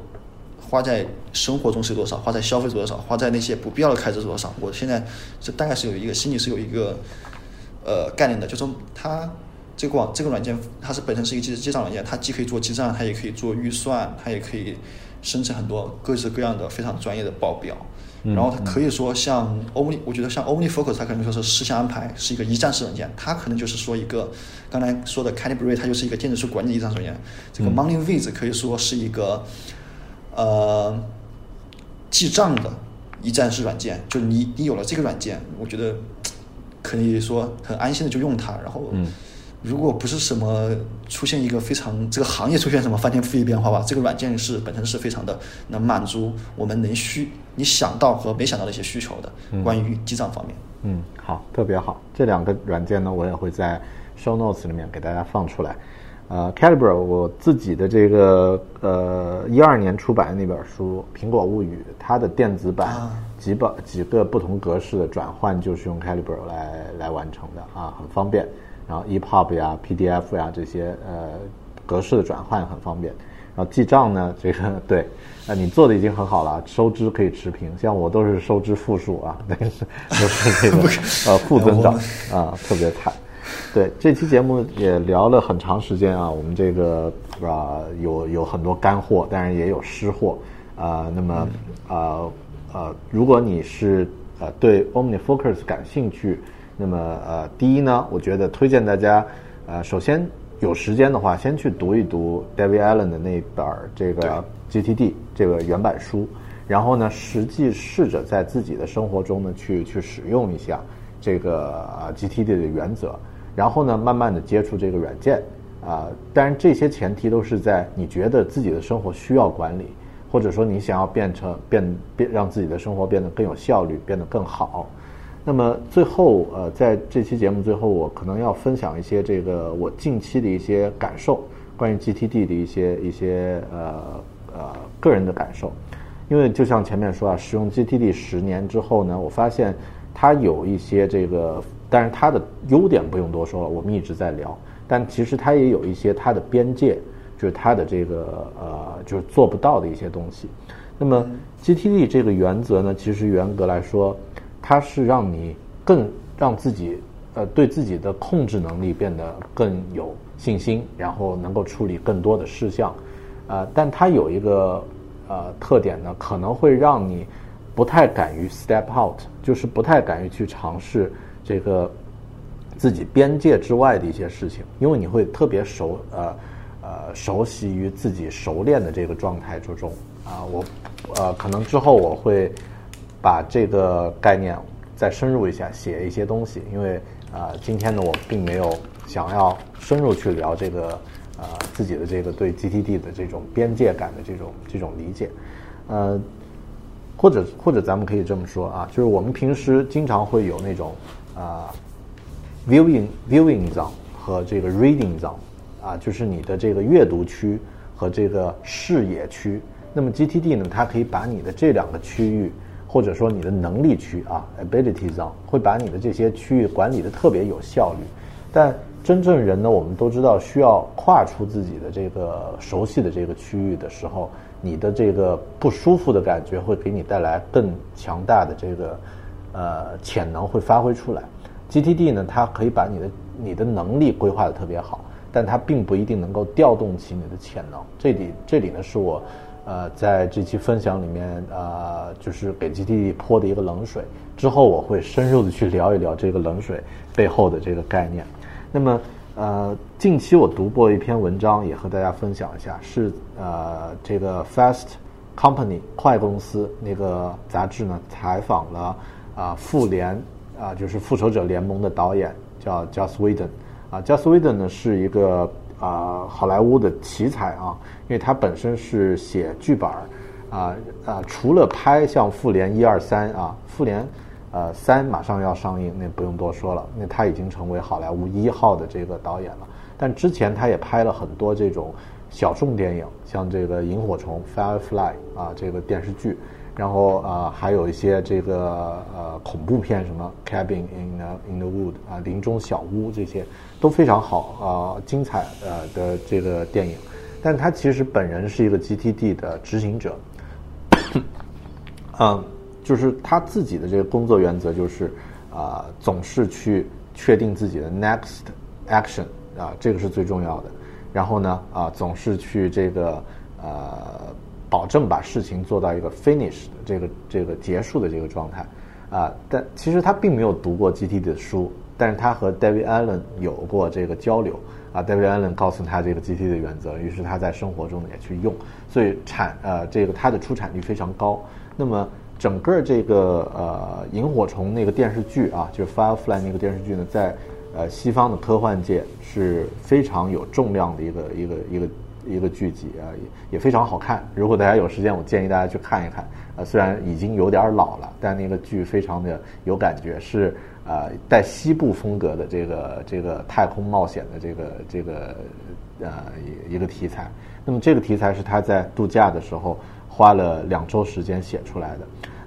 花在生活中是多少，花在消费多少，花在那些不必要的开支多少，我现在这大概是有一个心里是有一个呃概念的，就说它这个网这个软件它是本身是一个记记账软件，它既可以做记账，它也可以做预算，它也可以生成很多各式各样的非常专业的报表。然后它可以说像 Omni，我觉得像 OmniFocus，它可能说是事项安排是一个一站式软件，它可能就是说一个刚才说的 Calibrate，它就是一个电子书管理的一站式软件。这个 MoneyViz 可以说是一个呃记账的一站式软件，就你你有了这个软件，我觉得可以说很安心的就用它，然后。如果不是什么出现一个非常这个行业出现什么翻天覆地变化吧，这个软件是本身是非常的能满足我们能需你想到和没想到的一些需求的，关于记账方面。嗯，好，特别好。这两个软件呢，我也会在 show notes 里面给大家放出来。呃，Calibre 我自己的这个呃一二年出版的那本书《苹果物语》，它的电子版几本几个不同格式的转换就是用 Calibre 来来完成的啊，很方便。然后 EPUB 呀、PDF 呀这些呃格式的转换很方便。然后记账呢，这个 对，呃你做的已经很好了，收支可以持平。像我都是收支负数啊，都是这个呃负增长啊，特别惨。对，这期节目也聊了很长时间啊，我们这个啊有有很多干货，当然也有湿货啊。那么啊呃，如果你是呃对 OmniFocus 感兴趣。那么呃，第一呢，我觉得推荐大家，呃，首先有时间的话，先去读一读 David Allen 的那本这个 GTD 这个原版书，然后呢，实际试着在自己的生活中呢去去使用一下这个 GTD 的原则，然后呢，慢慢的接触这个软件啊。当然，这些前提都是在你觉得自己的生活需要管理，或者说你想要变成变变让自己的生活变得更有效率，变得更好。那么最后，呃，在这期节目最后，我可能要分享一些这个我近期的一些感受，关于 GTD 的一些一些呃呃个人的感受。因为就像前面说啊，使用 GTD 十年之后呢，我发现它有一些这个，但是它的优点不用多说了，我们一直在聊。但其实它也有一些它的边界，就是它的这个呃，就是做不到的一些东西。那么 GTD 这个原则呢，其实严格来说。它是让你更让自己呃对自己的控制能力变得更有信心，然后能够处理更多的事项，呃，但它有一个呃特点呢，可能会让你不太敢于 step out，就是不太敢于去尝试这个自己边界之外的一些事情，因为你会特别熟呃呃熟悉于自己熟练的这个状态之中啊，我呃可能之后我会。把这个概念再深入一下，写一些东西。因为啊，今天呢，我并没有想要深入去聊这个呃自己的这个对 GTD 的这种边界感的这种这种理解。呃，或者或者咱们可以这么说啊，就是我们平时经常会有那种啊 viewing viewing zone 和这个 reading zone 啊，就是你的这个阅读区和这个视野区。那么 GTD 呢，它可以把你的这两个区域。或者说你的能力区啊，ability zone 会把你的这些区域管理的特别有效率，但真正人呢，我们都知道需要跨出自己的这个熟悉的这个区域的时候，你的这个不舒服的感觉会给你带来更强大的这个呃潜能会发挥出来。GTD 呢，它可以把你的你的能力规划的特别好，但它并不一定能够调动起你的潜能。这里这里呢是我。呃，在这期分享里面，呃，就是给 GTD 泼的一个冷水。之后我会深入的去聊一聊这个冷水背后的这个概念。那么，呃，近期我读过一篇文章，也和大家分享一下，是呃，这个 Fast Company 快公司那个杂志呢，采访了啊，复联啊，就是复仇者联盟的导演叫 Joss Whedon 啊，Joss Whedon 呢是一个。啊，好莱坞的奇才啊，因为他本身是写剧本儿，啊啊，除了拍像《复联》一二三啊，《复联》呃三马上要上映，那不用多说了，那他已经成为好莱坞一号的这个导演了。但之前他也拍了很多这种小众电影，像这个《萤火虫》（Firefly） 啊，这个电视剧。然后啊，还有一些这个呃恐怖片，什么《Cabin in the in the Wood》啊，林中小屋这些都非常好啊，精彩呃的这个电影。但他其实本人是一个 GTD 的执行者，嗯，就是他自己的这个工作原则就是啊，总是去确定自己的 next action 啊，这个是最重要的。然后呢啊，总是去这个呃。保证把事情做到一个 finish 的这个这个结束的这个状态啊。但其实他并没有读过 GT 的书，但是他和 David Allen 有过这个交流啊。David Allen 告诉他这个 GT 的原则，于是他在生活中也去用，所以产呃这个它的出产率非常高。那么整个这个呃萤火虫那个电视剧啊，就是 Firefly 那个电视剧呢，在呃西方的科幻界是非常有重量的一个一个一个一个剧集啊，也也非常好看。如果大家有时间，我建议大家去看一看。呃，虽然已经有点老了，但那个剧非常的有感觉，是呃带西部风格的这个这个太空冒险的这个这个呃一个题材。那么这个题材是他在度假的时候花了两周时间写出来的。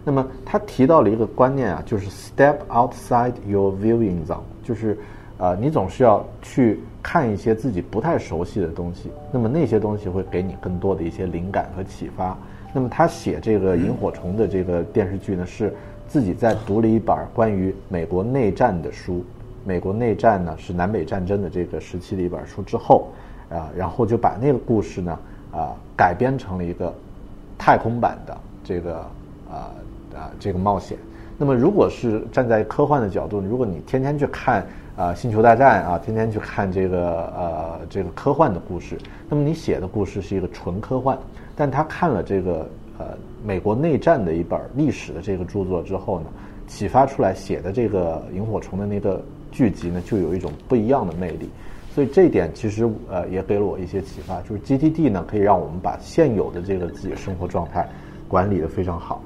那么他提到了一个观念啊，就是 step outside your viewing zone，就是呃你总是要去看一些自己不太熟悉的东西，那么那些东西会给你更多的一些灵感和启发。那么他写这个萤火虫的这个电视剧呢，是自己在读了一本关于美国内战的书，美国内战呢是南北战争的这个时期的一本书之后，啊，然后就把那个故事呢啊改编成了一个太空版的这个啊啊这个冒险。那么如果是站在科幻的角度，如果你天天去看啊星球大战啊，天天去看这个呃这个科幻的故事，那么你写的故事是一个纯科幻。但他看了这个呃美国内战的一本历史的这个著作之后呢，启发出来写的这个萤火虫的那个剧集呢，就有一种不一样的魅力。所以这一点其实呃也给了我一些启发，就是 GTD 呢可以让我们把现有的这个自己的生活状态管理的非常好。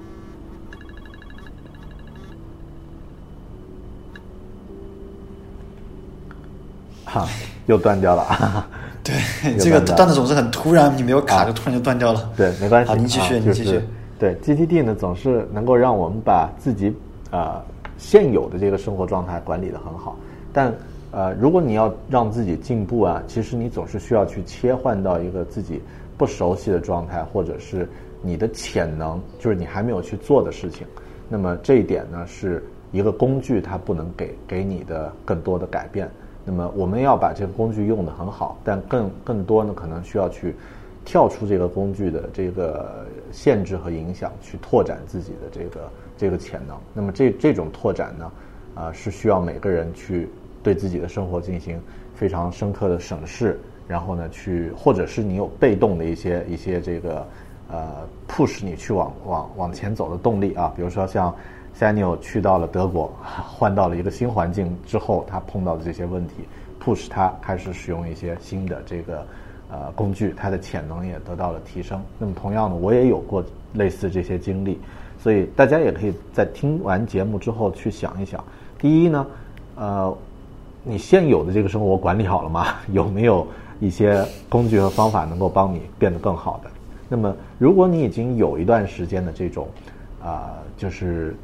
哈，又断掉了啊！对，这个断掉段子总是很突然，你没有卡就突然就断掉了。对，没关系。好，您继续，啊就是继续。对 GTD 呢，总是能够让我们把自己呃现有的这个生活状态管理的很好。但呃，如果你要让自己进步啊，其实你总是需要去切换到一个自己不熟悉的状态，或者是你的潜能，就是你还没有去做的事情。那么这一点呢，是一个工具它不能给给你的更多的改变。那么我们要把这个工具用得很好，但更更多呢，可能需要去跳出这个工具的这个限制和影响，去拓展自己的这个这个潜能。那么这这种拓展呢，啊、是需要每个人去对自己的生活进行非常深刻的审视，然后呢，去或者是你有被动的一些一些这个呃 push 你去往往往前走的动力啊，比如说像 Daniel 去到了德国，换到了一个新环境之后，他碰到的这些问题，push 他开始使用一些新的这个呃工具，他的潜能也得到了提升。那么同样的，我也有过类似这些经历，所以大家也可以在听完节目之后去想一想，第一呢，呃，你现有的这个生活管理好了吗？有没有一些工具和方法能够帮你变得更好的？那么，如果你已经有一段时间的这种啊、就是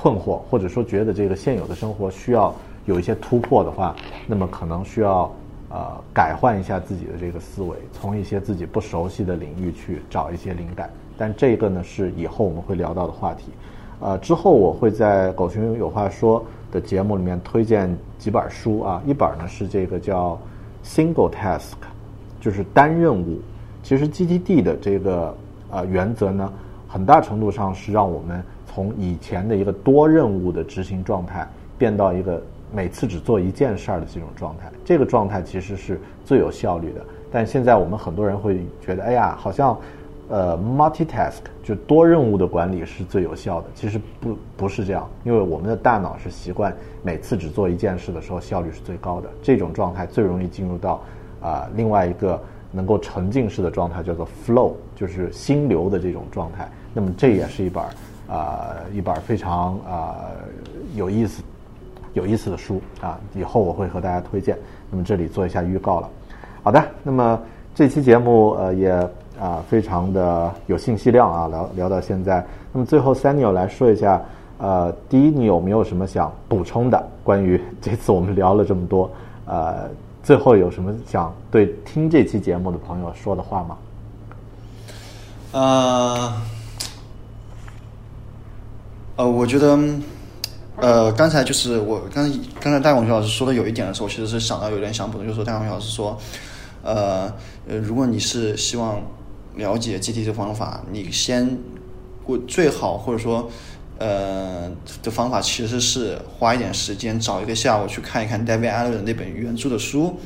困惑，或者说觉得这个现有的生活需要有一些突破的话，那么可能需要呃改换一下自己的这个思维，从一些自己不熟悉的领域去找一些灵感。但这个呢是以后我们会聊到的话题。呃，之后我会在《狗熊有话说》的节目里面推荐几本书啊，一本呢是这个叫 Single Task，就是单任务。其实 GTD 的这个呃原则呢，很大程度上是让我们从以前的一个多任务的执行状态，变到一个每次只做一件事儿的这种状态。这个状态其实是最有效率的。但现在我们很多人会觉得，哎呀，好像呃 multitask 就多任务的管理是最有效的。其实不不是这样，因为我们的大脑是习惯每次只做一件事的时候效率是最高的。这种状态最容易进入到啊、另外一个能够沉浸式的状态，叫做 flow，就是心流的这种状态。那么这也是一本啊、一本非常啊、有意思有意思的书啊，以后我会和大家推荐。那么这里做一下预告了。好的，那么这期节目呃也啊、非常的有信息量啊，聊聊到现在。那么最后 Samuel 来说一下，呃，第一，你有没有什么想补充的？关于这次我们聊了这么多，呃，最后有什么想对听这期节目的朋友说的话吗？呃，呃，我觉得，呃，刚才就是我刚刚才戴广学老师说的有一点的时候，其实是想到有点想补的，就是说戴广学老师说，呃，呃，如果你是希望了解 GT 这方法，你先我最好或者说呃的方法其实是花一点时间找一个下午去看一看 David Allen 那本原著的书。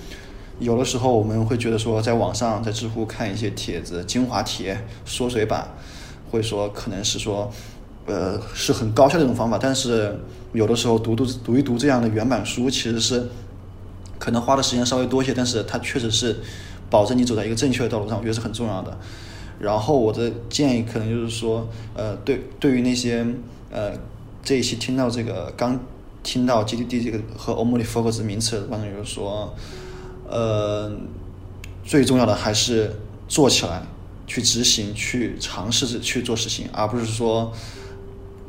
有的时候我们会觉得说，在网上在知乎看一些帖子、精华帖、缩水版，会说可能是说，呃，是很高效的一种方法。但是有的时候读读读一读这样的原版书，其实是可能花的时间稍微多一些，但是它确实是保证你走在一个正确的道路上，我觉得是很重要的。然后我的建议可能就是说，呃，对对于那些呃这一期听到这个刚听到 GDD 这个和 OmniFocus 名词的观众，就是说。呃，最重要的还是做起来，去执行，去尝试着去做事情，而不是说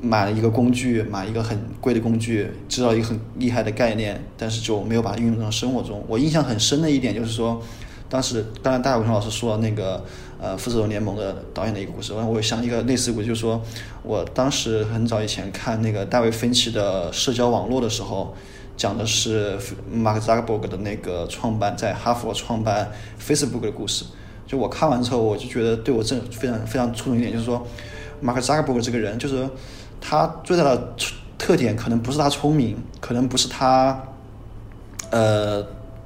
买了一个工具，买一个很贵的工具，知道一个很厉害的概念，但是就没有把它运用到生活中。我印象很深的一点就是说，当时当然大伟雄老师说那个呃《复仇者联盟》的导演的一个故事，我我想一个类似故事，就是说我当时很早以前看那个大卫芬奇的社交网络的时候。讲的是马克扎克伯格的那个创办在哈佛创办 Facebook 的故事。就我看完之后，我就觉得对我这非常非常触动一点，就是说，马克扎克伯格这个人，就是他最大的特点可能不是他聪明，可能不是他呃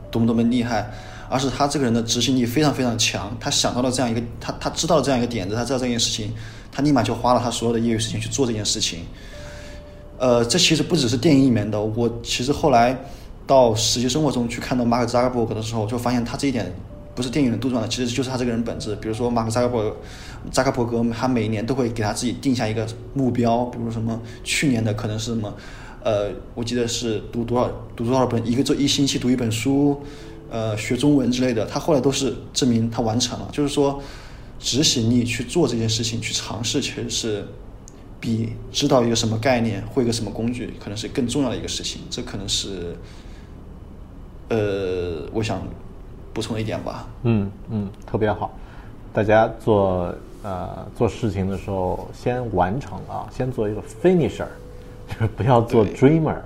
多么多么厉害，而是他这个人的执行力非常非常强。他想到了这样一个，他他知道了这样一个点子，他知道这件事情，他立马就花了他所有的业余时间去做这件事情。呃，这其实不只是电影里面的。我其实后来到实际生活中去看到马克扎克伯格的时候，就发现他这一点不是电影的杜撰的，其实就是他这个人本质。比如说马克扎克伯扎克伯格，他每年都会给他自己定下一个目标，比如什么去年的可能是什么，呃，我记得是读多少读多少本，一个周一星期读一本书，呃，学中文之类的。他后来都是证明他完成了，就是说执行力去做这件事情，去尝试，其实是。比知道一个什么概念，会一个什么工具，可能是更重要的一个事情。这可能是，呃，我想补充一点吧。嗯嗯，特别好。大家做呃做事情的时候，先完成啊，先做一个 finisher，就是不要做 dreamer。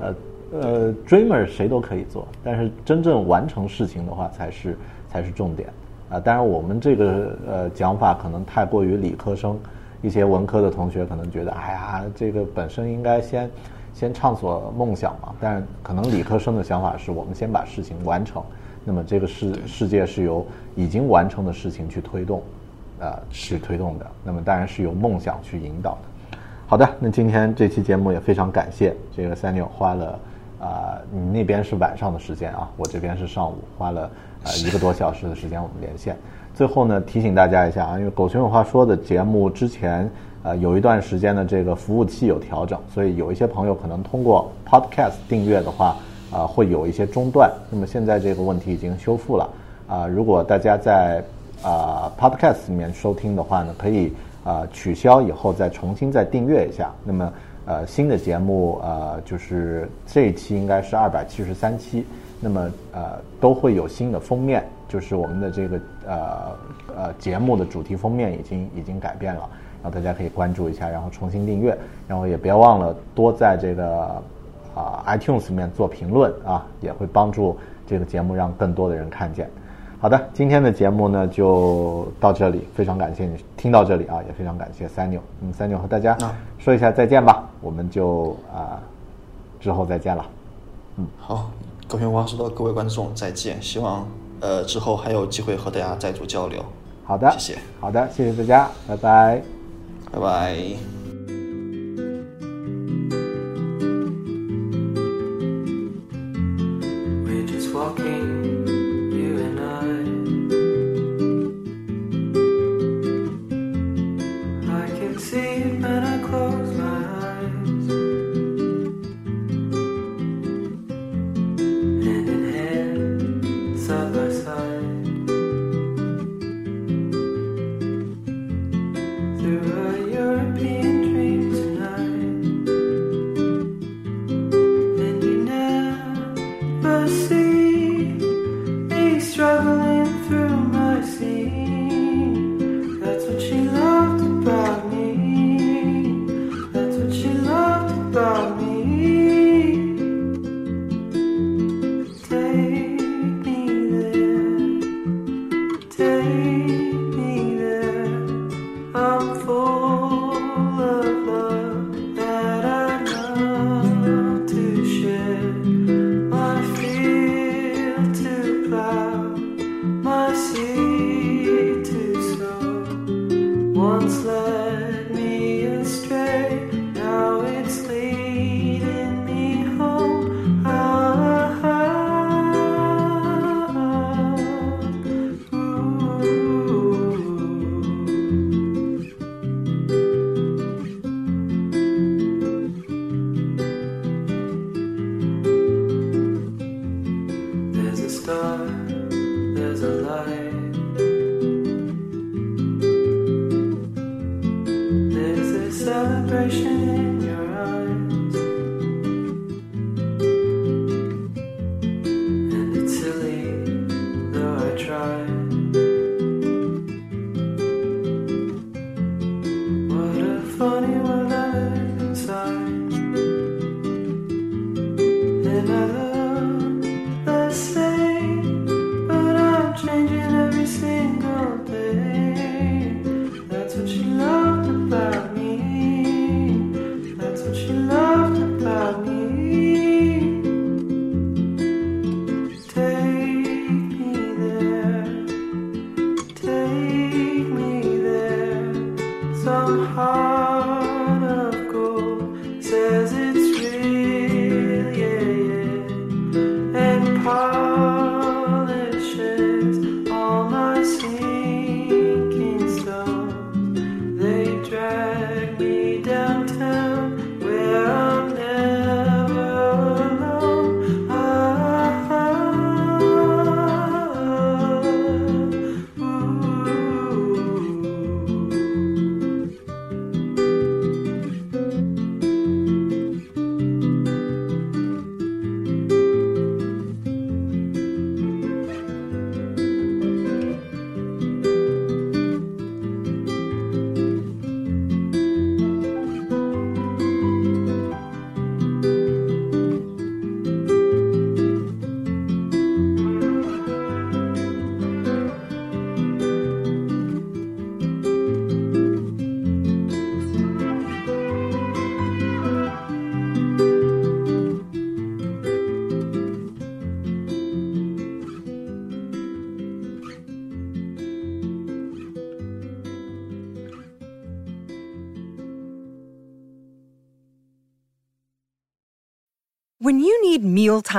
呃呃，dreamer 谁都可以做，但是真正完成事情的话，才是才是重点啊。当然，我们这个呃讲法可能太过于理科生。一些文科的同学可能觉得，哎呀，这个本身应该先先畅所梦想嘛。但是可能理科生的想法是我们先把事情完成，那么这个世世界是由已经完成的事情去推动，呃，去推动的。那么当然是由梦想去引导的。好的，那今天这期节目也非常感谢这个三六花了啊，你那边是晚上的时间啊，我这边是上午，花了呃一个多小时的时间我们连线。最后呢，提醒大家一下啊，因为狗熊有话说的节目之前，呃，有一段时间的这个服务器有调整，所以有一些朋友可能通过 Podcast 订阅的话，啊，会有一些中断。那么现在这个问题已经修复了，啊，如果大家在啊 Podcast 里面收听的话呢，可以啊取消以后再重新再订阅一下。那么呃新的节目呃就是这一期应该是二百七十三期，那么呃都会有新的封面。就是我们的这个呃呃节目的主题封面已经已经改变了，然后大家可以关注一下，然后重新订阅，然后也不要忘了多在这个啊 iTunes 里面做评论啊，也会帮助这个节目让更多的人看见。好的，今天的节目呢就到这里，非常感谢你听到这里啊，也非常感谢三牛，嗯，三牛和大家说一下再见吧，我们就啊之后再见了。嗯，好，高雄话说的各位观众再见，希望。呃，之后还有机会和大家再做交流。好的，谢谢。好的，谢谢大家，拜拜，拜拜。